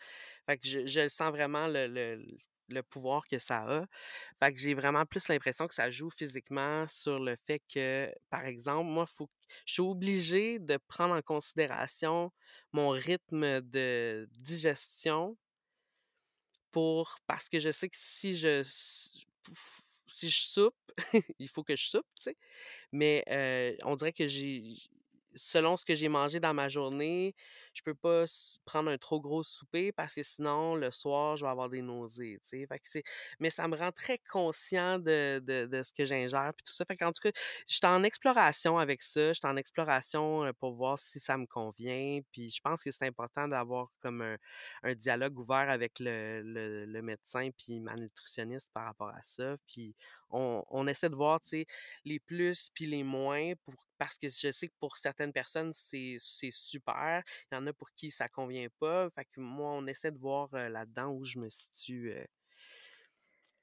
Fait que je je sens vraiment le le le pouvoir que ça a. Fait que j'ai vraiment plus l'impression que ça joue physiquement sur le fait que, par exemple, moi, faut je suis obligée de prendre en considération mon rythme de digestion pour parce que je sais que si je si je soupe, (laughs) il faut que je soupe, tu sais. Mais euh, on dirait que j'ai selon ce que j'ai mangé dans ma journée, je peux pas prendre un trop gros souper parce que sinon, le soir, je vais avoir des nausées, mais ça me rend très conscient de, de, ce que j'ingère puis tout ça. Fait tout cas, je suis en exploration avec ça. Je suis en exploration pour voir si ça me convient. Puis je pense que c'est important d'avoir comme un, dialogue ouvert avec le, le, médecin puis ma nutritionniste par rapport à ça. Puis on, on essaie de voir, les plus puis les moins pour parce que je sais que pour certaines personnes, c'est super. Il y en a pour qui ça convient pas. Fait que moi, on essaie de voir là-dedans où je me situe.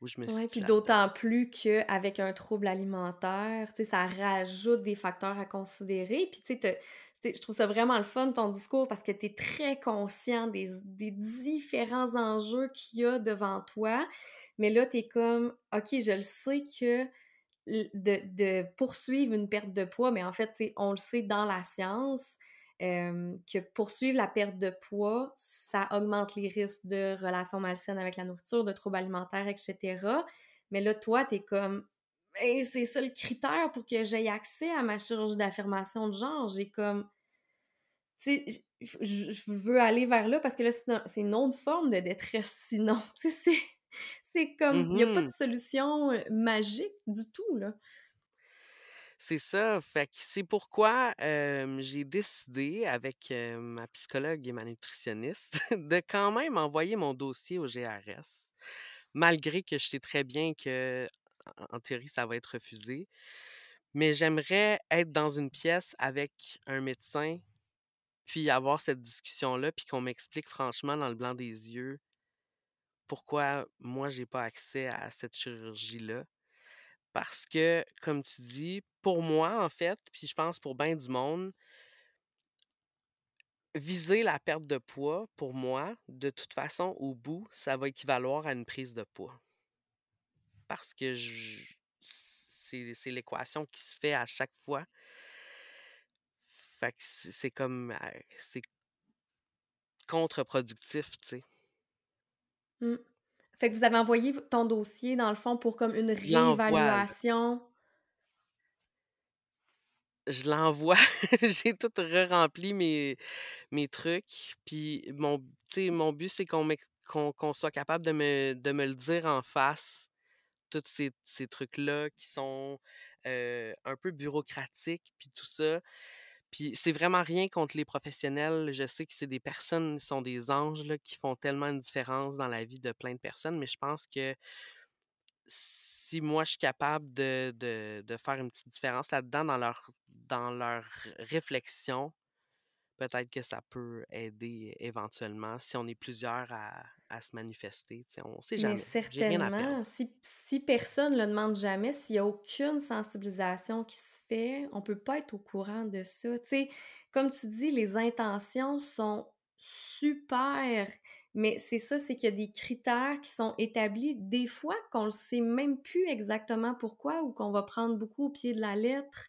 où je me ouais, puis d'autant plus qu'avec un trouble alimentaire, ça rajoute des facteurs à considérer. Puis tu sais, je trouve ça vraiment le fun, ton discours, parce que tu es très conscient des, des différents enjeux qu'il y a devant toi. Mais là, tu es comme, OK, je le sais que de, poursuivre une perte de poids, mais en fait, on le sait dans la science, que poursuivre la perte de poids, ça augmente les risques de relations malsaines avec la nourriture, de troubles alimentaires, etc. Mais là, toi, t'es comme, c'est ça le critère pour que j'aie accès à ma chirurgie d'affirmation de genre. J'ai comme, tu sais, je veux aller vers là parce que là, c'est une autre forme de détresse sinon. (laughs) Tu sais, c'est comme, il n'y a pas de mmh solution magique du tout, là. C'est ça. Fait que c'est pourquoi j'ai décidé avec ma psychologue et ma nutritionniste (laughs) de quand même envoyer mon dossier au GRS, malgré que je sais très bien que en théorie ça va être refusé. Mais j'aimerais être dans une pièce avec un médecin, puis avoir cette discussion-là, puis qu'on m'explique franchement dans le blanc des yeux pourquoi moi, j'ai pas accès à cette chirurgie-là. Parce que, comme tu dis, pour moi, en fait, puis je pense pour bien du monde, viser la perte de poids, pour moi, de toute façon, au bout, ça va équivaloir à une prise de poids. Parce que c'est l'équation qui se fait à chaque fois. Fait que c'est comme. C'est contre-productif, tu sais. Mmh. Fait que vous avez envoyé ton dossier, dans le fond, pour comme une réévaluation? Je l'envoie. (laughs) J'ai tout re-rempli mes, mes trucs. Puis mon, mon but, c'est qu'on qu'on soit capable de me, de me le dire en face, tous ces, trucs-là qui sont un peu bureaucratiques, puis tout ça. Puis c'est vraiment rien contre les professionnels. Je sais que c'est des personnes, sont des anges là, qui font tellement une différence dans la vie de plein de personnes, mais je pense que si moi je suis capable de, de, faire une petite différence là-dedans dans leur, dans leur réflexion, peut-être que ça peut aider éventuellement si on est plusieurs à, à se manifester. On sait jamais. Mais certainement, si, si, personne ne le demande jamais, s'il n'y a aucune sensibilisation qui se fait, on ne peut pas être au courant de ça. sais, comme tu dis, les intentions sont super, mais c'est ça, c'est qu'il y a des critères qui sont établis, des fois qu'on ne sait même plus exactement pourquoi ou qu'on va prendre beaucoup au pied de la lettre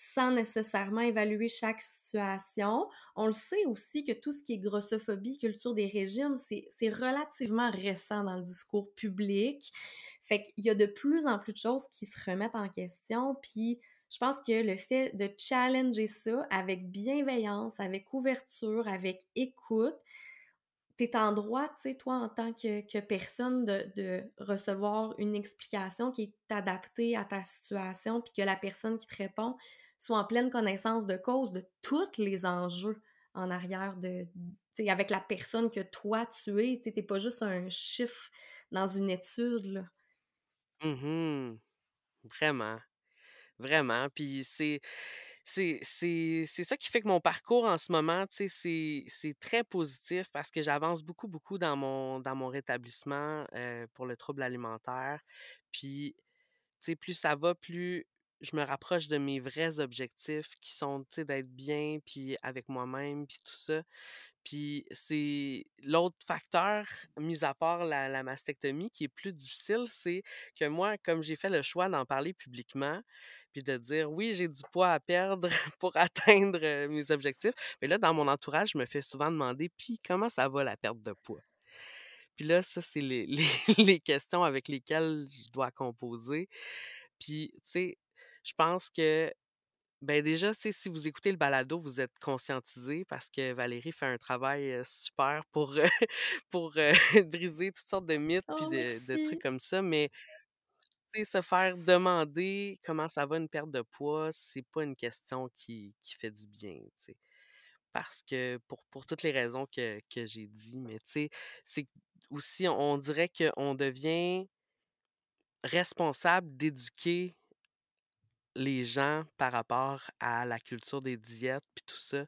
sans nécessairement évaluer chaque situation. On le sait aussi que tout ce qui est grossophobie, culture des régimes, c'est relativement récent dans le discours public. Fait qu'il y a de plus en plus de choses qui se remettent en question, puis je pense que le fait de challenger ça avec bienveillance, avec ouverture, avec écoute, t'es en droit, tu sais, toi, en tant que, personne, de, de, recevoir une explication qui est adaptée à ta situation, puis que la personne qui te répond soit en pleine connaissance de cause de tous les enjeux en arrière de, avec la personne que toi tu es. Tu n'es pas juste un chiffre dans une étude. Là. Mmh Vraiment. Vraiment. Puis c'est. C'est, ça qui fait que mon parcours en ce moment, c'est, c'est très positif parce que j'avance beaucoup, beaucoup dans mon, dans mon rétablissement euh, pour le trouble alimentaire. Puis, plus ça va, plus je me rapproche de mes vrais objectifs qui sont, d'être bien, puis avec moi-même, puis tout ça. Puis c'est l'autre facteur, mis à part la, mastectomie, qui est plus difficile, c'est que moi, comme j'ai fait le choix d'en parler publiquement, puis de dire oui, j'ai du poids à perdre (laughs) pour atteindre mes objectifs, mais là, dans mon entourage, je me fais souvent demander, puis comment ça va la perte de poids? Puis là, ça, c'est les, (laughs) les questions avec lesquelles je dois composer. Puis, tu sais, je pense que, ben déjà, si vous écoutez le balado, vous êtes conscientisé parce que Valérie fait un travail super pour, (laughs) pour (laughs) briser toutes sortes de mythes Oh, de, de trucs comme ça. Mais, tu sais, se faire demander comment ça va une perte de poids, c'est pas une question qui, qui fait du bien. Parce que pour, pour toutes les raisons que, que j'ai dit, mais tu sais, c'est aussi, on dirait qu'on devient responsable d'éduquer les gens par rapport à la culture des diètes puis tout ça.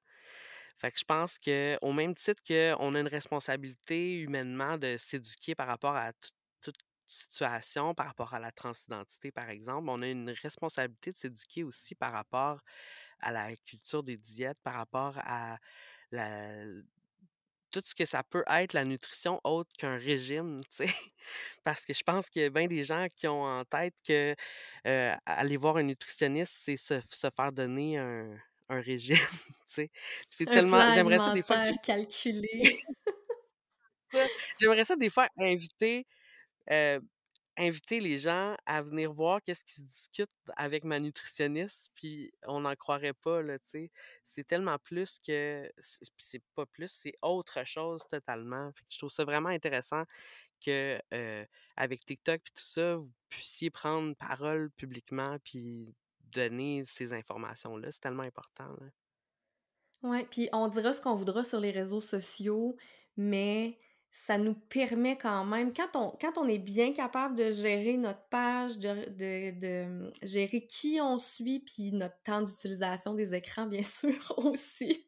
Fait que je pense que au même titre qu'on a une responsabilité humainement de s'éduquer par rapport à tout- toute situation, par rapport à la transidentité, par exemple, on a une responsabilité de s'éduquer aussi par rapport à la culture des diètes, par rapport à la, tout ce que ça peut être la nutrition autre qu'un régime, tu sais. (laughs) Parce que je pense qu'il y a bien des gens qui ont en tête que euh, aller voir un nutritionniste, c'est se, se faire donner un, un régime, (laughs) tu sais. C'est tellement, j'aimerais ça des fois, calculé. (laughs) ça, j'aimerais ça des fois inviter, euh, inviter les gens à venir voir qu'est-ce qui se discute avec ma nutritionniste, puis on n'en croirait pas, là, tu sais. C'est tellement plus que, c'est pas plus, c'est autre chose totalement. Je trouve ça vraiment intéressant que avec TikTok puis tout ça, vous puissiez prendre parole publiquement puis donner ces informations-là. C'est tellement important. là. Ouais, puis on dira ce qu'on voudra sur les réseaux sociaux, mais ça nous permet quand même, quand on, quand on est bien capable de gérer notre page, de, de, de hum, gérer qui on suit, puis notre temps d'utilisation des écrans, bien (laughs) sûr, aussi,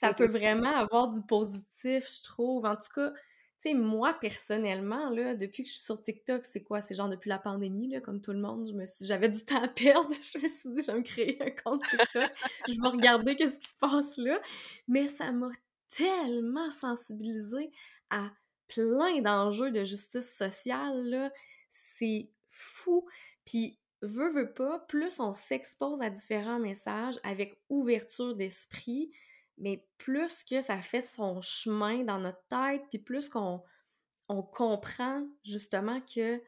ça peut vraiment avoir du positif, je trouve. En tout cas, tu sais, moi, personnellement, là, depuis que je suis sur TikTok, c'est quoi? C'est genre depuis la pandémie, là, comme tout le monde, je me j'avais du (laughs) temps à perdre, je me suis dit, je vais me créer un compte TikTok je vais regarder qu'est-ce qui se passe là. Mais ça m'a tellement sensibilisée plein d'enjeux de justice sociale. C'est fou. Puis, veut, veut pas, plus on s'expose à différents messages avec ouverture d'esprit, mais plus que ça fait son chemin dans notre tête, puis plus qu'on on comprend justement que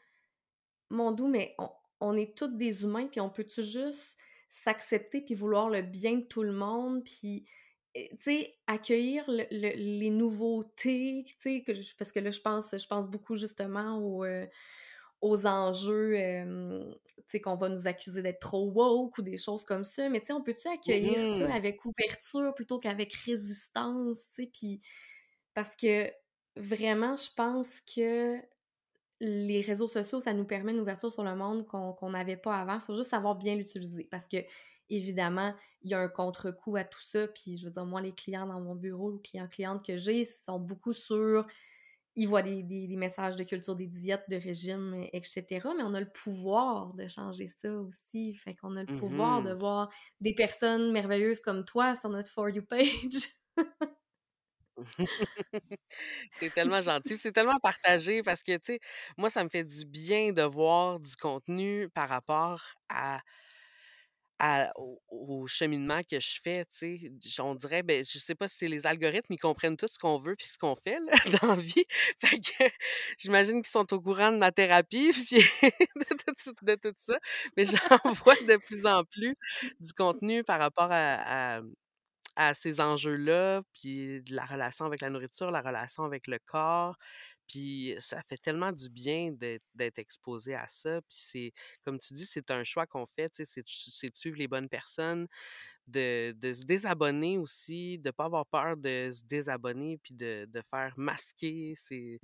mon doux, mais on, est tous des humains, puis on peut-tu juste s'accepter puis vouloir le bien de tout le monde, puis sais, accueillir le- le- les nouveautés, tu sais, parce que là, je pense, je pense beaucoup justement aux, euh, aux enjeux, euh, tu sais, qu'on va nous accuser d'être trop woke ou des choses comme ça, mais tu sais, on peut-tu accueillir ça Mhm. avec ouverture plutôt qu'avec résistance, tu sais, puis parce que vraiment, je pense que les réseaux sociaux, ça nous permet une ouverture sur le monde qu'on qu'on n'avait pas avant. Il faut juste savoir bien l'utiliser parce que, évidemment, il y a un contre-coup à tout ça. Puis, je veux dire, moi, les clients dans mon bureau, les clients-clientes que j'ai, sont beaucoup sur. Ils voient des, des- des messages de culture, des diètes, de régime, etc. Mais on a le pouvoir de changer ça aussi. Fait qu'on a le pouvoir de voir des personnes merveilleuses comme toi sur notre For You page. C'est tellement gentil, c'est tellement partagé parce que, tu sais, moi, ça me fait du bien de voir du contenu par rapport à au cheminement que je fais, tu sais. On dirait, ben, je sais pas si les algorithmes, ils comprennent tout ce qu'on veut puis ce qu'on fait, (laughs) dans la vie. Fait que (laughs) j'imagine qu'ils sont au courant de ma thérapie (laughs) puis de tout ça. Mais j'en vois de plus en plus du contenu par rapport à à à ces enjeux-là, puis de la relation avec la nourriture, la relation avec le corps. Puis ça fait tellement du bien d'être exposé à ça. Puis c'est, comme tu dis, c'est un choix qu'on fait, tu sais, c'est de suivre les bonnes personnes, de, de se désabonner aussi, de pas avoir peur de se désabonner, puis de, de faire masquer ces,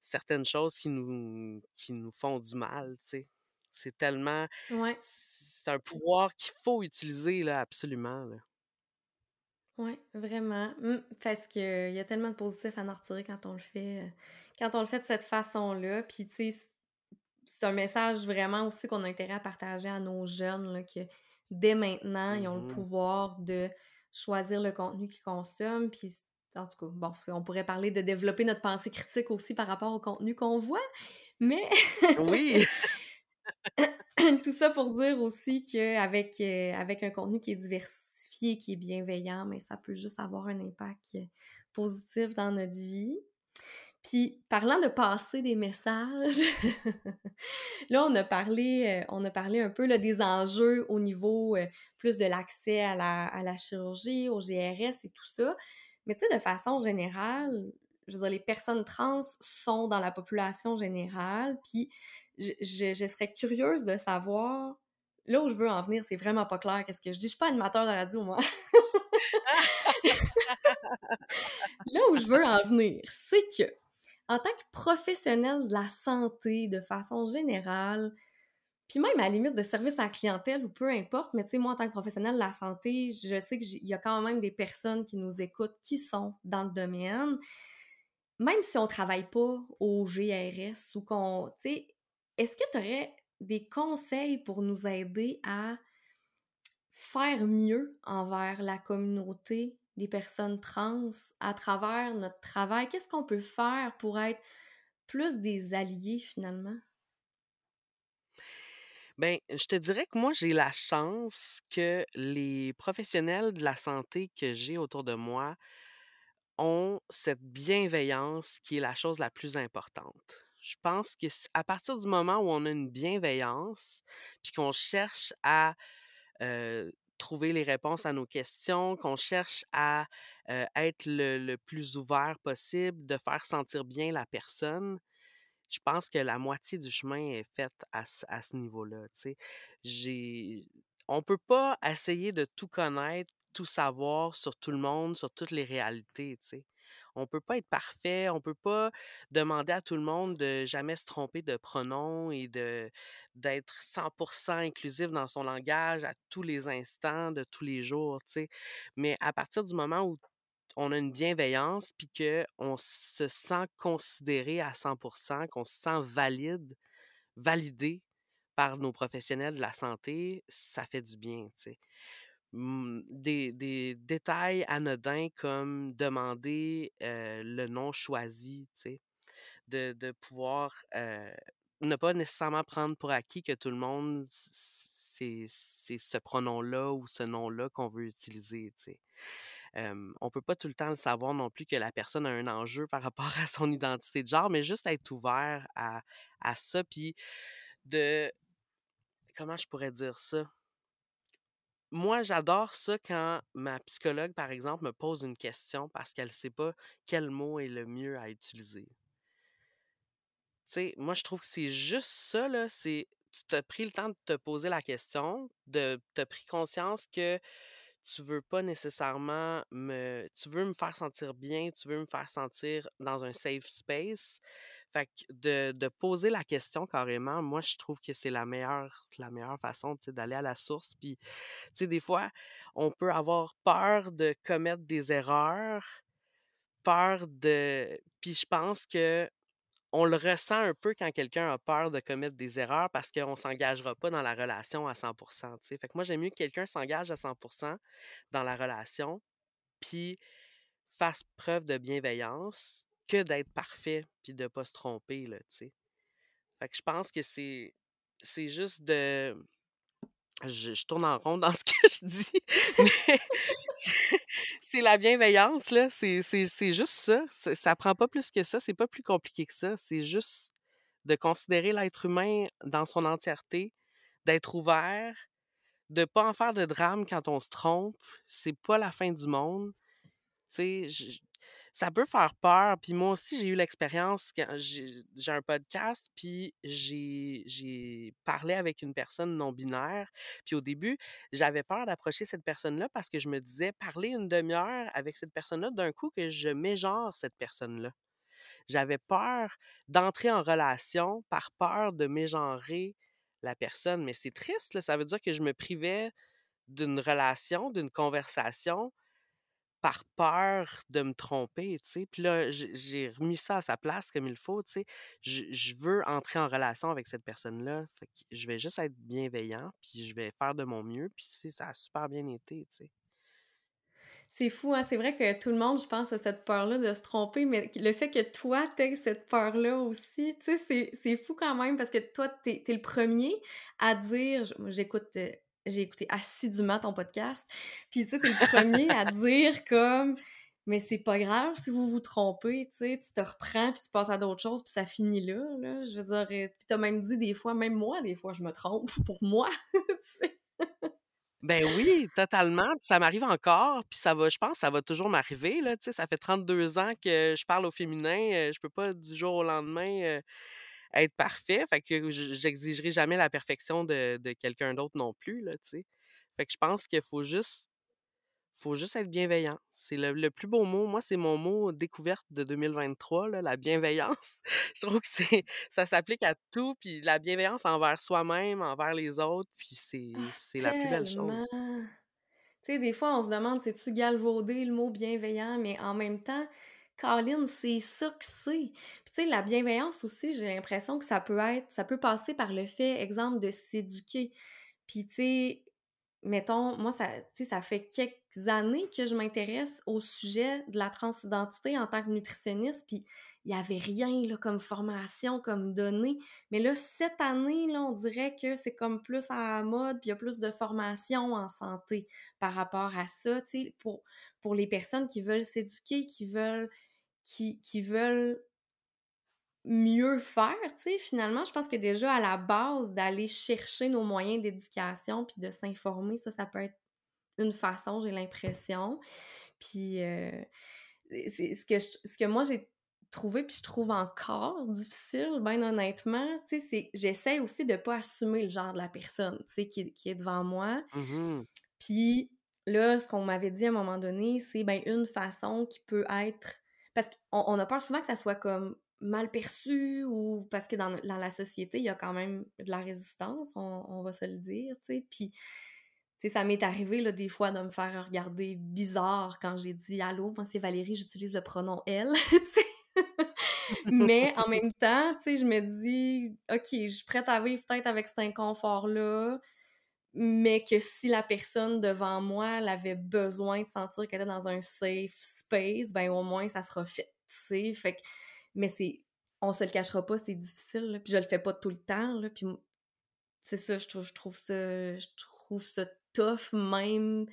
certaines choses qui nous, qui nous font du mal, tu sais. C'est tellement, Ouais. c'est un pouvoir qu'il faut utiliser, là, absolument, là. Ouais, vraiment. Mmh, parce qu'il y a tellement de positifs à en retirer quand on le fait, heu, quand on le fait de cette façon-là. Puis, tu sais, c'est un message vraiment aussi qu'on a intérêt à partager à nos jeunes, là, que dès maintenant, ils ont le Mhm. pouvoir de choisir le contenu qu'ils consomment. Puis, en tout cas, bon, on pourrait parler de développer notre pensée critique aussi par rapport au contenu qu'on voit, mais Oui. (laughs) Tout ça pour dire aussi qu'avec euh, avec un contenu qui est diversifié, qui est bienveillant, mais ça peut juste avoir un impact euh, positif dans notre vie. Puis, parlant de passer des messages, (laughs) là, on a parlé, euh, on a parlé un peu là, des enjeux au niveau euh, plus de l'accès à la, chirurgie, au GRS et tout ça. Mais tu sais, de façon générale, je veux dire, les personnes trans sont dans la population générale, puis je, serais curieuse de savoir, là où je veux en venir, c'est vraiment pas clair qu'est-ce que je dis. Je suis pas animateur de radio, moi. (laughs) là où je veux en venir, c'est que en tant que professionnel de la santé de façon générale, puis même à la limite de service à la clientèle ou peu importe, mais tu sais, moi en tant que professionnel de la santé, je sais qu'il y a quand même des personnes qui nous écoutent qui sont dans le domaine. Même si on travaille pas au GRS ou qu'on, tu sais, est-ce que tu aurais des conseils pour nous aider à faire mieux envers la communauté des personnes trans à travers notre travail? Qu'est-ce qu'on peut faire pour être plus des alliés finalement? Bien, je te dirais que moi, j'ai la chance que les professionnels de la santé que j'ai autour de moi ont cette bienveillance qui est la chose la plus importante. Je pense que à partir du moment où on a une bienveillance, puis qu'on cherche à trouver les réponses à nos questions, qu'on cherche à être le, plus ouvert possible, de faire sentir bien la personne, je pense que la moitié du chemin est faite à, ce niveau-là. On ne peut pas essayer de tout connaître, tout savoir sur tout le monde, sur toutes les réalités. On peut pas être parfait, on peut pas demander à tout le monde de jamais se tromper de pronom et d'être 100% inclusif dans son langage à tous les instants de tous les jours, Mais à partir du moment où on a une bienveillance puis que on se sent considéré à 100%, qu'on se sent valide, validé par nos professionnels de la santé, ça fait du bien, tu Mmh, des, des, détails anodins comme demander le nom choisi, de, de pouvoir ne pas nécessairement prendre pour acquis que tout le monde, c'est ce pronom-là ou ce nom-là qu'on veut utiliser, on peut pas tout le temps le savoir non plus que la personne a un enjeu par rapport à son identité de genre, mais juste être ouvert à, à ça, puis de... Comment je pourrais dire ça? Moi, j'adore ça quand ma psychologue, par exemple, me pose une question parce qu'elle ne sait pas quel mot est le mieux à utiliser. Tu sais, moi, je trouve que c'est juste ça, là. C'est, tu t'as pris le temps de te poser la question, de t'as pris conscience que tu veux pas nécessairement me. Tu veux me faire sentir bien, tu veux me faire sentir dans un safe space. Fait que de, de poser la question carrément, moi, je trouve que c'est la meilleure, la meilleure façon d'aller à la source. Puis, tu sais, des fois, on peut avoir peur de commettre des erreurs, peur de. Puis, je pense que on le ressent un peu quand quelqu'un a peur de commettre des erreurs parce qu'on ne s'engagera pas dans la relation à 100% Fait que moi, j'aime mieux que quelqu'un s'engage à 100% dans la relation, puis fasse preuve de bienveillance que d'être parfait puis de pas se tromper, là, tu sais. Fait que je pense que c'est c'est juste de... Je, tourne en rond dans ce que je dis, (laughs) mais c'est la bienveillance, là. C'est juste ça. Ça prend pas plus que ça. C'est pas plus compliqué que ça. C'est juste de considérer l'être humain dans son entièreté, d'être ouvert, de pas en faire de drame quand on se trompe. C'est pas la fin du monde. Tu sais, ça peut faire peur. Puis moi aussi, j'ai eu l'expérience j'ai un podcast, puis j'ai parlé avec une personne non-binaire. Puis au début, j'avais peur d'approcher cette personne-là parce que je me disais, parler une demi-heure avec cette personne-là, d'un coup que je mégenre cette personne-là. J'avais peur d'entrer en relation par peur de mégenrer la personne. Mais c'est triste, ça veut dire que je me privais d'une relation, d'une conversation par peur de me tromper, tu sais. Puis là, j'ai remis ça à sa place comme il faut, tu sais. Je, veux entrer en relation avec cette personne-là. Je vais juste être bienveillant, puis je vais faire de mon mieux. Puis ça a super bien été, tu sais. C'est fou, hein? C'est vrai que tout le monde, je pense, a cette peur-là de se tromper, mais le fait que toi, t'aies cette peur-là aussi, tu sais, c'est fou quand même parce que toi, t'es es le premier à dire, j'écoute euh, j'ai écouté assidûment ton podcast. Puis, tu sais, t'es le premier à (laughs) dire comme mais c'est pas grave si vous vous trompez, tu sais, tu te reprends, puis tu passes à d'autres choses, puis ça finit là, là. Je veux dire, euh, puis t'as même dit des fois, même moi, des fois, je me trompe (laughs) pour moi, tu sais. Ben oui, totalement. Ça m'arrive encore, puis ça va, je pense, ça va toujours m'arriver, là. Tu sais, ça fait 32 ans que je parle au féminin. euh, je peux pas du jour au lendemain euh, être parfait. Fait que j'exigerai jamais la perfection de, de quelqu'un d'autre non plus, là, tu sais. Fait que je pense qu'il faut juste Faut juste être bienveillant. C'est le le plus beau mot. Moi, c'est mon mot découverte de 2023 là, la bienveillance. (laughs) Je trouve que c'est ça s'applique à tout, puis la bienveillance envers soi-même, envers les autres, puis c'est Ah, c'est la plus belle chose. Tu sais, des fois, on se demande, c'est-tu galvaudé le mot bienveillant, mais en même temps, Colin, c'est ça que c'est. Puis tu sais, la bienveillance aussi, j'ai l'impression que ça peut être, ça peut passer par le fait, exemple, de s'éduquer. Puis tu sais, mettons, moi, ça, ça fait quelques années que je m'intéresse au sujet de la transidentité en tant que nutritionniste, puis il y avait rien là, comme formation, comme données. Mais là, cette année, là, on dirait que c'est comme plus à la mode, puis il y a plus de formation en santé par rapport à ça, tu sais, pour, pour les personnes qui veulent s'éduquer, qui veulent, qui, qui veulent mieux faire, tu sais, finalement, je pense que déjà à la base d'aller chercher nos moyens d'éducation puis de s'informer, ça, ça peut être une façon, j'ai l'impression. Puis euh, c'est ce que je- ce que moi j'ai trouvé puis je trouve encore difficile, bien honnêtement, tu sais, c'est j'essaie aussi de pas assumer le genre de la personne, tu sais, qui, qui est devant moi. Mmh Puis là, ce qu'on m'avait dit à un moment donné, c'est ben une façon qui peut être parce qu'on on a peur souvent que ça soit comme mal perçu ou parce que dans, dans la société, il y a quand même de la résistance, on, on va se le dire, tu sais. Puis, tu ça m'est arrivé là, des fois de me faire regarder bizarre quand j'ai dit Allô, moi c'est Valérie, j'utilise le pronom elle. (laughs) Mais en même temps, tu sais, je me dis OK, je suis prête à vivre peut-être avec cet inconfort-là, mais que si la personne devant moi elle avait besoin de sentir qu'elle était dans un safe space, ben au moins ça sera fait, tu sais. Fait que, mais c'est, on se le cachera pas, c'est difficile, là, puis je le fais pas tout le temps, puis c'est ça, je trouve, je trouve ça, je trouve ça tough même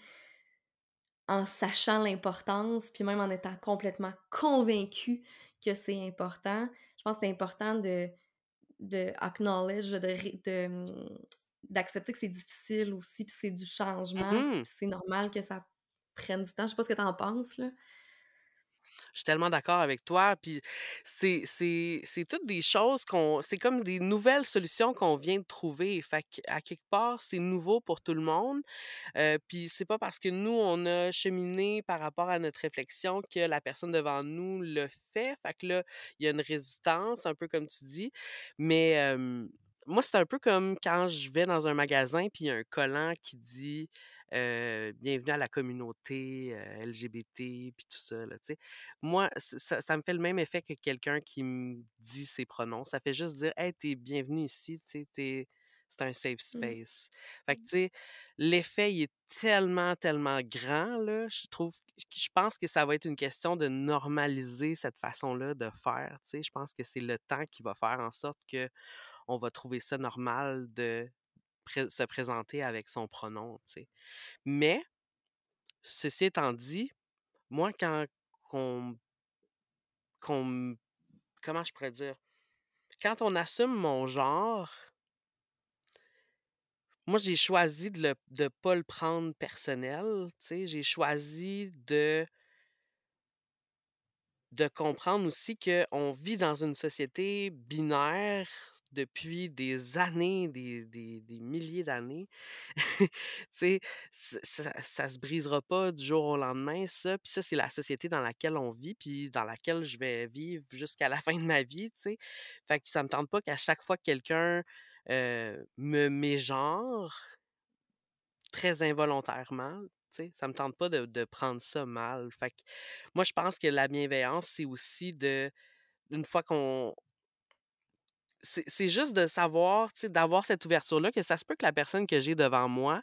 en sachant l'importance, puis même en étant complètement convaincue que c'est important. Je pense que c'est important de, de acknowledge, de, d'accepter que c'est difficile aussi, puis c'est du changement, puis c'est normal que ça prenne du temps. Je sais pas ce que t'en penses, là. Je suis tellement d'accord avec toi. Puis c'est c'est c'est toutes des choses qu'on c'est comme des nouvelles solutions qu'on vient de trouver. Fait qu'à quelque part, c'est nouveau pour tout le monde. Euh, puis c'est pas parce que nous, on a cheminé par rapport à notre réflexion que la personne devant nous le fait. Fait que là, il y a une résistance, un peu comme tu dis. Mais euh, moi, c'est un peu comme quand je vais dans un magasin puis il y a un collant qui dit euh, Bienvenue à la communauté euh, LGBT puis tout ça. Là. Moi, ça, ça me fait le même effet que quelqu'un qui me dit ses pronoms. Ça fait juste dire Hey, t'es bienvenue ici, t'es- c'est un safe Mm. space. Fait que, tu sais, l'effet, il est tellement, tellement grand, là. Je trouve, je pense que ça va être une question de normaliser cette façon-là de faire, tu sais. Je pense que c'est le temps qui va faire en sorte que on va trouver ça normal de se présenter avec son pronom. Mais, ceci étant dit, moi, quand qu'on, m- comment je pourrais dire, quand on assume mon genre, moi, j'ai choisi de ne pas le prendre personnel. J'ai choisi de de comprendre aussi qu'on vit dans une société binaire depuis des années, des, des, des milliers d'années. (laughs) tu sais, ça, ça se brisera pas du jour au lendemain, ça. Puis ça, c'est la société dans laquelle on vit, puis dans laquelle je vais vivre jusqu'à la (laughs) fin de ma vie, tu sais. Fait que ça me tente pas qu'à chaque fois que quelqu'un euh, me mégenre, très involontairement, tu sais, ça me tente pas de, de prendre ça mal. Fait que moi, je pense que la bienveillance, c'est aussi de, une fois qu'on, c'est juste de savoir, d'avoir cette ouverture-là, que ça se peut que la personne que j'ai devant moi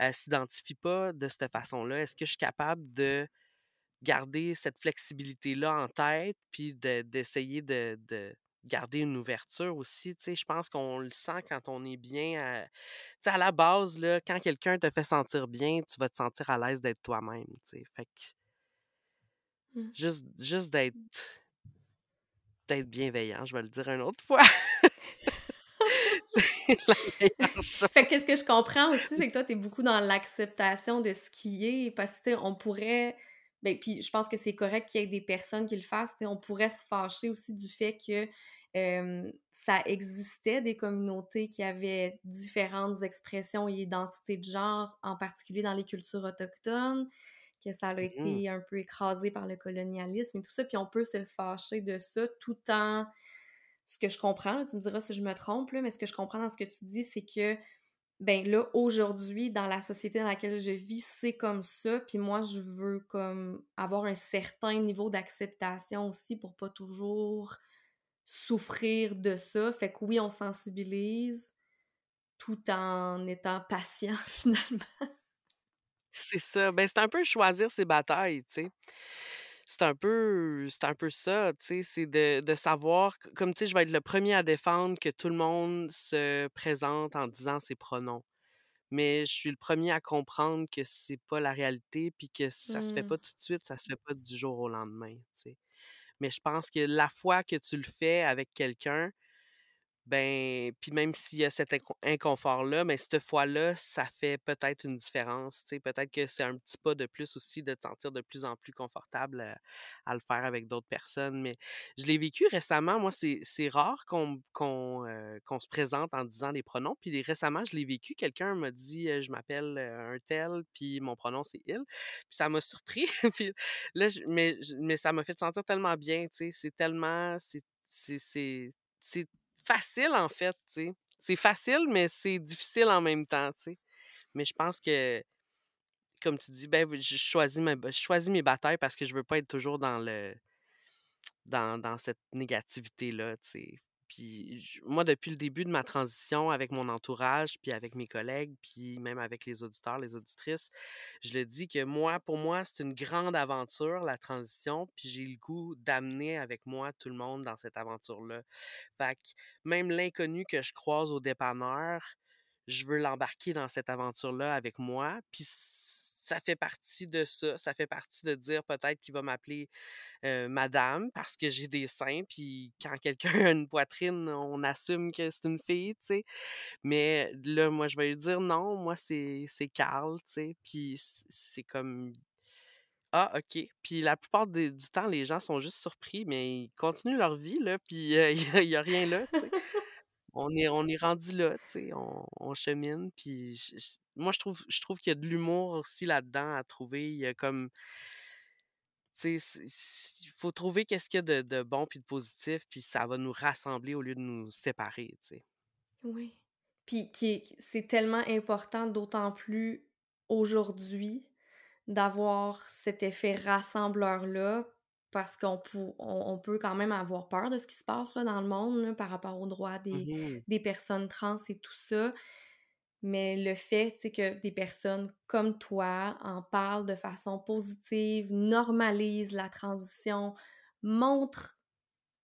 euh, s'identifie pas de cette façon-là. Est-ce que je suis capable de garder cette flexibilité-là en tête, puis de- d'essayer de, de garder une ouverture aussi. Tu sais, je pense qu'on le sent quand on est bien. à- Tu sais, à la base, là, quand quelqu'un te fait sentir bien, tu vas te sentir à l'aise d'être toi-même. Tu sais? Fait que Mmh. Juste juste d'être d'être bienveillant, je vais le dire une autre fois. (laughs) (laughs) C'est la meilleure chose. Fait que ce que je comprends aussi, c'est que toi, tu es beaucoup dans l'acceptation de ce qui est parce que, on pourrait ben, puis je pense que c'est correct qu'il y ait des personnes qui le fassent, on pourrait se fâcher aussi du fait que, ça existait des communautés qui avaient différentes expressions et identités de genre, en particulier dans les cultures autochtones, que ça a Mmh mh. été un peu écrasé par le colonialisme et tout ça, puis on peut se fâcher de ça tout en ce que je comprends, là, tu me diras si je me trompe, là, mais ce que je comprends dans ce que tu dis, c'est que, ben là, aujourd'hui, dans la société dans laquelle je vis, c'est comme ça, puis moi, je veux comme avoir un certain niveau d'acceptation aussi pour pas toujours souffrir de ça. Fait que oui, on sensibilise tout en étant patient (laughs) finalement. C'est ça. Ben, c'est un peu choisir ses batailles, tu sais. C'est un peu c'est un peu ça, tu sais, c'est de de savoir c comme, tu sais, je vais être le premier à défendre que tout le monde se présente en disant ses pronoms. Mais je suis le premier à comprendre que c'est pas la réalité, puis que ça se fait Mmh. pas tout de suite, ça se fait pas du jour au lendemain, tu sais. Mais je pense que la fois que tu le fais avec quelqu'un, ben, puis même s'il y a cet incon inconfort-là, mais cette fois-là, ça fait peut-être une différence. Peut-être que c'est un petit pas de plus aussi de te sentir de plus en plus confortable, à le faire avec d'autres personnes. Mais je l'ai vécu récemment, moi, c'est rare qu'on heu, qu'on se présente en disant des pronoms, puis récemment, je l'ai vécu, quelqu'un m'a dit, «Je m'appelle, un tel, puis mon pronom c'est il». Puis ça m'a surpris, (laughs) puis là, mais mais ça m'a fait sentir tellement bien, tu sais. C'est tellement c'est c'est facile, en fait, tu sais. C'est facile, mais c'est difficile en même temps, tu sais. Mais je pense que, comme tu dis, ben, je choisis je choisis mes batailles parce que je veux pas être toujours dans le dans dans cette négativité-là, tu sais. Puis moi, depuis le début de ma transition avec mon entourage, puis avec mes collègues, puis même avec les auditeurs, les auditrices, je le dis que moi pour moi, c'est une grande aventure, la transition, puis j'ai le goût d'amener avec moi tout le monde dans cette aventure-là. Fait que même l'inconnu que je croise au dépanneur, je veux l'embarquer dans cette aventure-là avec moi, puis ça fait partie de ça, ça fait partie de dire peut-être qu'il va m'appeler, madame parce que j'ai des seins, puis quand quelqu'un (laughs) a une poitrine, on assume que c'est une fille, tu sais. Mais là, moi, je vais lui dire: «Non, moi, c'est Carl», tu sais. Puis c'est comme: «Ah, OK». Puis la plupart du temps, les gens sont juste surpris, mais ils continuent leur vie, là, puis, (laughs) il y a rien là, tu sais. On est on est rendus là, tu sais, on chemine, puis moi, je trouve je trouve qu'il y a de l'humour aussi là-dedans à trouver. Il y a comme il faut trouver qu'est-ce qu'il y a de de bon puis de positif, puis ça va nous rassembler au lieu de nous séparer, tu sais. Oui. Puis c'est tellement important, d'autant plus aujourd'hui, d'avoir cet effet rassembleur-là parce qu'on on on peut quand même avoir peur de ce qui se passe, là, dans le monde, là, par rapport aux droits Mmh des mh. des personnes trans et tout ça. Mais le fait, que des personnes comme toi en parlent de façon positive, normalisent la transition, montrent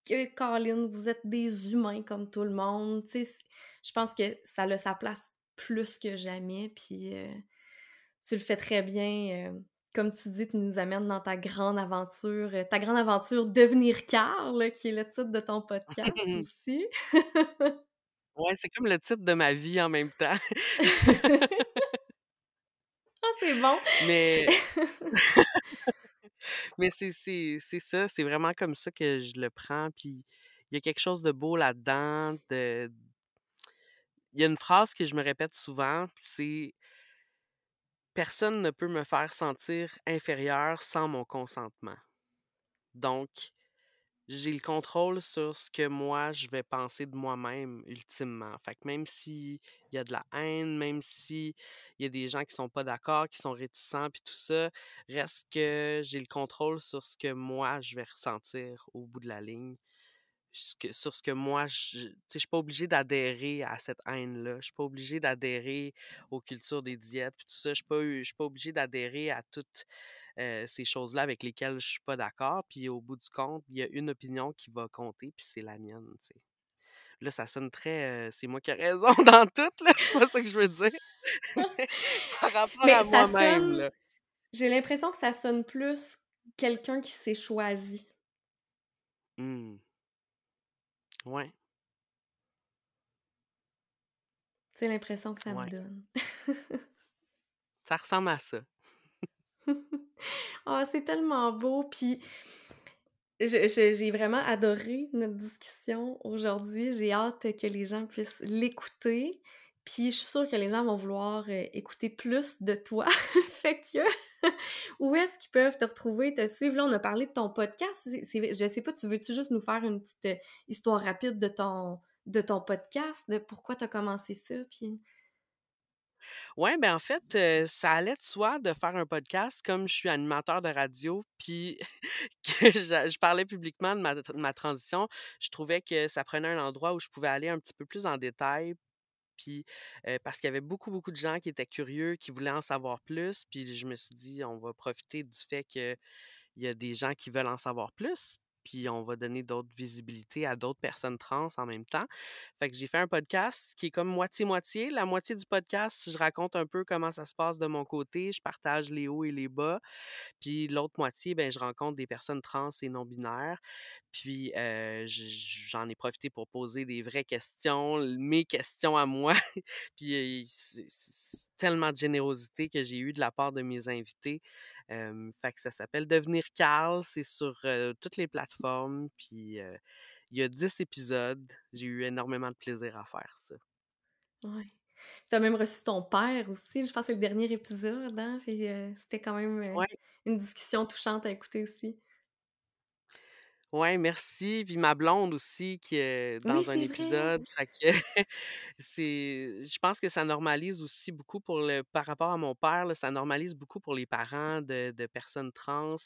que calin, vous êtes des humains comme tout le monde, je pense que ça a sa place plus que jamais, puis, heu, tu le fais très bien, heu, comme tu dis, tu nous amènes dans ta grande aventure, heu, ta grande aventure «Devenir Carl», qui est le titre de ton (laughs) podcast aussi. (laughs) Ouais, c'est comme le titre de ma vie en même temps. Ah, c'est bon! (laughs) Mais (laughs) (laughs) mais c'est c'est c'est ça, c'est vraiment comme ça que je le prends, puis il y a quelque chose de beau là-dedans, de il y a une phrase que je me répète souvent, c'est «Personne ne peut me faire sentir inférieure sans mon consentement». Donc, j'ai le contrôle sur ce que moi je vais penser de moi-même ultimement. Fait que même s'il y a de la haine, même s'il y a des gens qui sont pas d'accord, qui sont réticents puis tout ça, reste que j'ai le contrôle sur ce que moi je vais ressentir au bout de la ligne. Sur ce que moi je je suis pas obligée d'adhérer à cette haine-là. Je suis pas obligée d'adhérer aux cultures des diètes puis tout ça. Je suis pas pas obligée d'adhérer à toutes, heu, ces choses-là avec lesquelles je suis pas d'accord. Puis au bout du compte, il y a une opinion qui va compter, puis c'est la mienne. Là, ça sonne très, heu, c'est moi qui a raison (laughs) dans tout, là, c'est pas ça que je veux dire. (laughs) Par rapport Mais à ça moi-même, j'ai l'impression que ça sonne plus quelqu'un qui s'est choisi. Mmh. Ouais. C'est l'impression que ça me donne. Ça ressemble à ça. (laughs) (laughs) Ah, c'est tellement beau, puis j'ai vraiment adoré notre discussion aujourd'hui. J'ai hâte que les gens puissent l'écouter, puis je suis sûre que les gens vont vouloir, heu, écouter plus de toi. (laughs) Fait que (laughs) où est-ce qu'ils peuvent te retrouver, te suivre? Là, on a parlé de ton podcast, c'est c'est je sais pas, tu veux-tu juste nous faire une petite, heu, histoire rapide de ton de ton podcast, de pourquoi tu as commencé ça, puis Ouais, ben, en fait, ça allait de soi de faire un podcast comme je suis animateur de radio, puis (laughs) que je parlais publiquement de ma de ma transition. Je trouvais que ça prenait un endroit où je pouvais aller un petit peu plus en détail, puis, parce qu'il y avait beaucoup, beaucoup de gens qui étaient curieux, qui voulaient en savoir plus, puis je me suis dit: «On va profiter du fait qu'il y a des gens qui veulent en savoir plus, puis on va donner d'autres visibilités à d'autres personnes trans en même temps». Fait que j'ai fait un podcast qui est comme moitié-moitié. La moitié du podcast, je raconte un peu comment ça se passe de mon côté, je partage les hauts et les bas. Puis l'autre moitié, ben, je rencontre des personnes trans et non binaires. Puis, heu, j j'en ai profité pour poser des vraies questions, mes questions à moi. (laughs) Puis, c'est c'est tellement de générosité que j'ai eu de la part de mes invités. Fait que ça s'appelle «Devenir Carl», c'est sur, toutes les plateformes, puis, il y a 10 épisodes. J'ai eu énormément de plaisir à faire ça. ouais. Tu as même reçu ton père aussi, je pense que c'est le dernier épisode, hein? Puis, c'était quand même, Ouais. une discussion touchante à écouter aussi. Ouais, merci. Puis ma blonde aussi qui est Oui, dans un c'est vrai! épisode, fait que (laughs) c'est je pense que ça normalise aussi beaucoup pour le par rapport à mon père, là, ça normalise beaucoup pour les parents de de personnes trans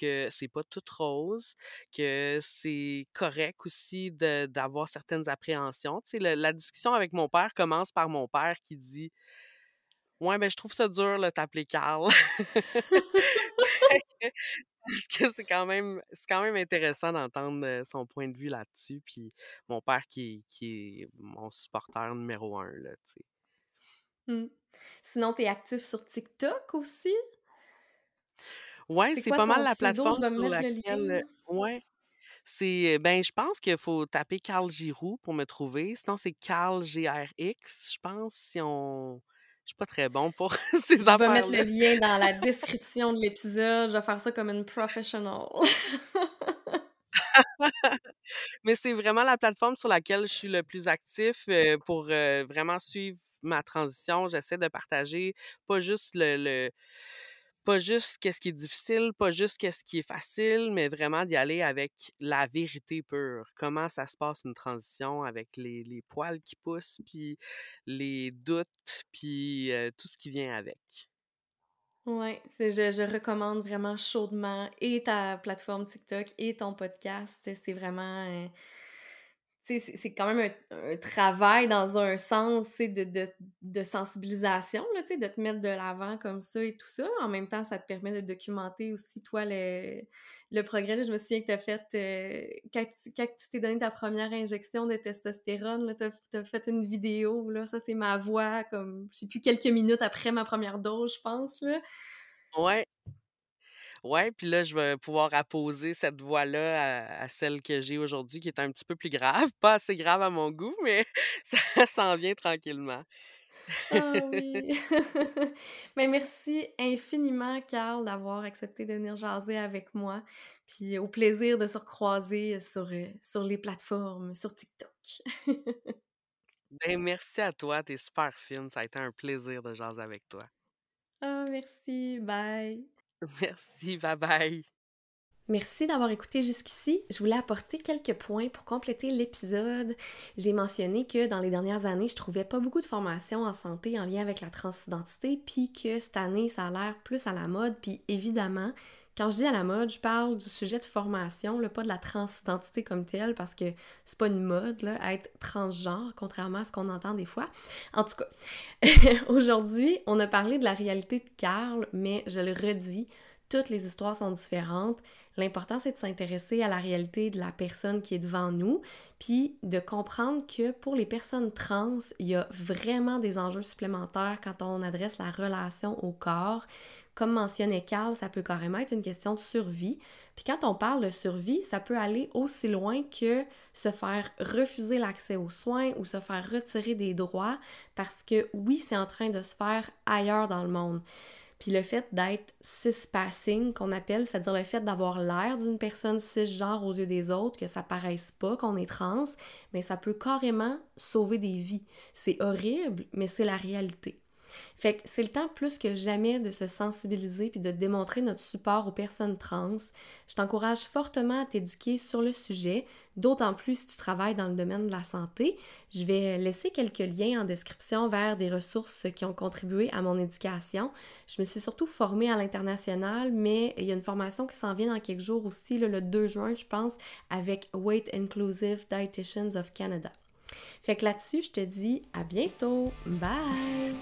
que c'est pas tout rose, que c'est correct aussi de d'avoir certaines appréhensions. Tu sais, le la discussion avec mon père commence par mon père qui dit: «Ouais, ben, je trouve ça dur, là, t'appeler Carl». (laughs) (laughs) Parce que c'est quand même c'est quand même intéressant d'entendre, son point de vue là-dessus, puis mon père qui est qui est mon supporter numéro un là, tu sais. Mmh. Sinon, tu es actif sur TikTok aussi? Ouais, C'est pas mal la plateforme sur laquelle, ouais, c'est, ben, je pense qu'il faut taper Carl Giroux pour me trouver, sinon c'est Carl G-R-X, je pense, si on je suis pas très bon pour (laughs) ces Je vais mettre le lien dans la description de l'épisode, je vais faire ça comme une professional. (laughs) Mais c'est vraiment la plateforme sur laquelle je suis le plus actif, heu, pour, heu, vraiment suivre ma transition. J'essaie de partager pas juste le le pas juste qu'est-ce qui est difficile, pas juste qu'est-ce qui est facile, mais vraiment d'y aller avec la vérité pure. Comment ça se passe une transition avec les les poils qui poussent, puis les doutes, puis, tout ce qui vient avec? C'est je je recommande vraiment chaudement et ta plateforme TikTok et ton podcast. C'est vraiment, c'est quand même un travail dans un sens, de de de sensibilisation, là, de te mettre de l'avant comme ça et tout ça. En même temps, ça te permet de documenter aussi, toi, le le progrès. Là, je me souviens que tu as fait, quand tu t'es donné ta première injection de testostérone, tu as fait une vidéo, là, ça, c'est ma voix comme, je sais plus, quelques minutes après ma première dose, je pense, là. Ouais. Ouais, puis là, je vais pouvoir apposer cette voix-là à à celle que j'ai aujourd'hui, qui est un petit peu plus grave. (laughs) Pas assez grave à mon goût, mais (laughs) ça (laughs) s'en vient tranquillement. Ah oui! Mais merci infiniment, Carl, d'avoir accepté de venir jaser avec moi. Puis au plaisir de se recroiser sur, sur les plateformes, sur TikTok. Ben, merci à toi, tu es super fine, ça a été un plaisir de jaser avec toi. Ah merci, bye. (laughs) Merci, bye bye. Merci d'avoir écouté jusqu'ici. Je voulais apporter quelques points pour compléter l'épisode. J'ai mentionné que dans les dernières années, je trouvais pas beaucoup de formations en santé en lien avec la transidentité, puis que cette année, ça a l'air plus à la mode, puis évidemment, quand je dis à la mode, je parle du sujet de formation, pas de la transidentité comme telle, parce que c'est pas une mode, là, être transgenre, contrairement à ce qu'on entend des fois. En tout cas, (laughs) aujourd'hui, on a parlé de la réalité de Carl, mais je le redis, toutes les histoires sont différentes. L'important, c'est de s'intéresser à la réalité de la personne qui est devant nous, puis de comprendre que pour les personnes trans, il y a vraiment des enjeux supplémentaires quand on adresse la relation au corps. Comme mentionnait Carl, ça peut carrément être une question de survie. Puis quand on parle de survie, ça peut aller aussi loin que se faire refuser l'accès aux soins ou se faire retirer des droits parce que oui, c'est en train de se faire ailleurs dans le monde. Puis le fait d'être cis-passing, qu'on appelle, c'est-à-dire le fait d'avoir l'air d'une personne cisgenre aux yeux des autres, que ça paraisse pas qu'on est trans, mais ça peut carrément sauver des vies. C'est horrible, mais c'est la réalité. Fait que c'est le temps plus que jamais de se sensibiliser puis de démontrer notre support aux personnes trans. Je t'encourage fortement à t'éduquer sur le sujet, d'autant plus si tu travailles dans le domaine de la santé. Je vais laisser quelques liens en description vers des ressources qui ont contribué à mon éducation. Je me suis surtout formée à l'international, mais il y a une formation qui s'en vient dans quelques jours aussi, le 2 juin, je pense, avec Weight Inclusive Dietitians of Canada. Fait que là-dessus, je te dis à bientôt. Bye!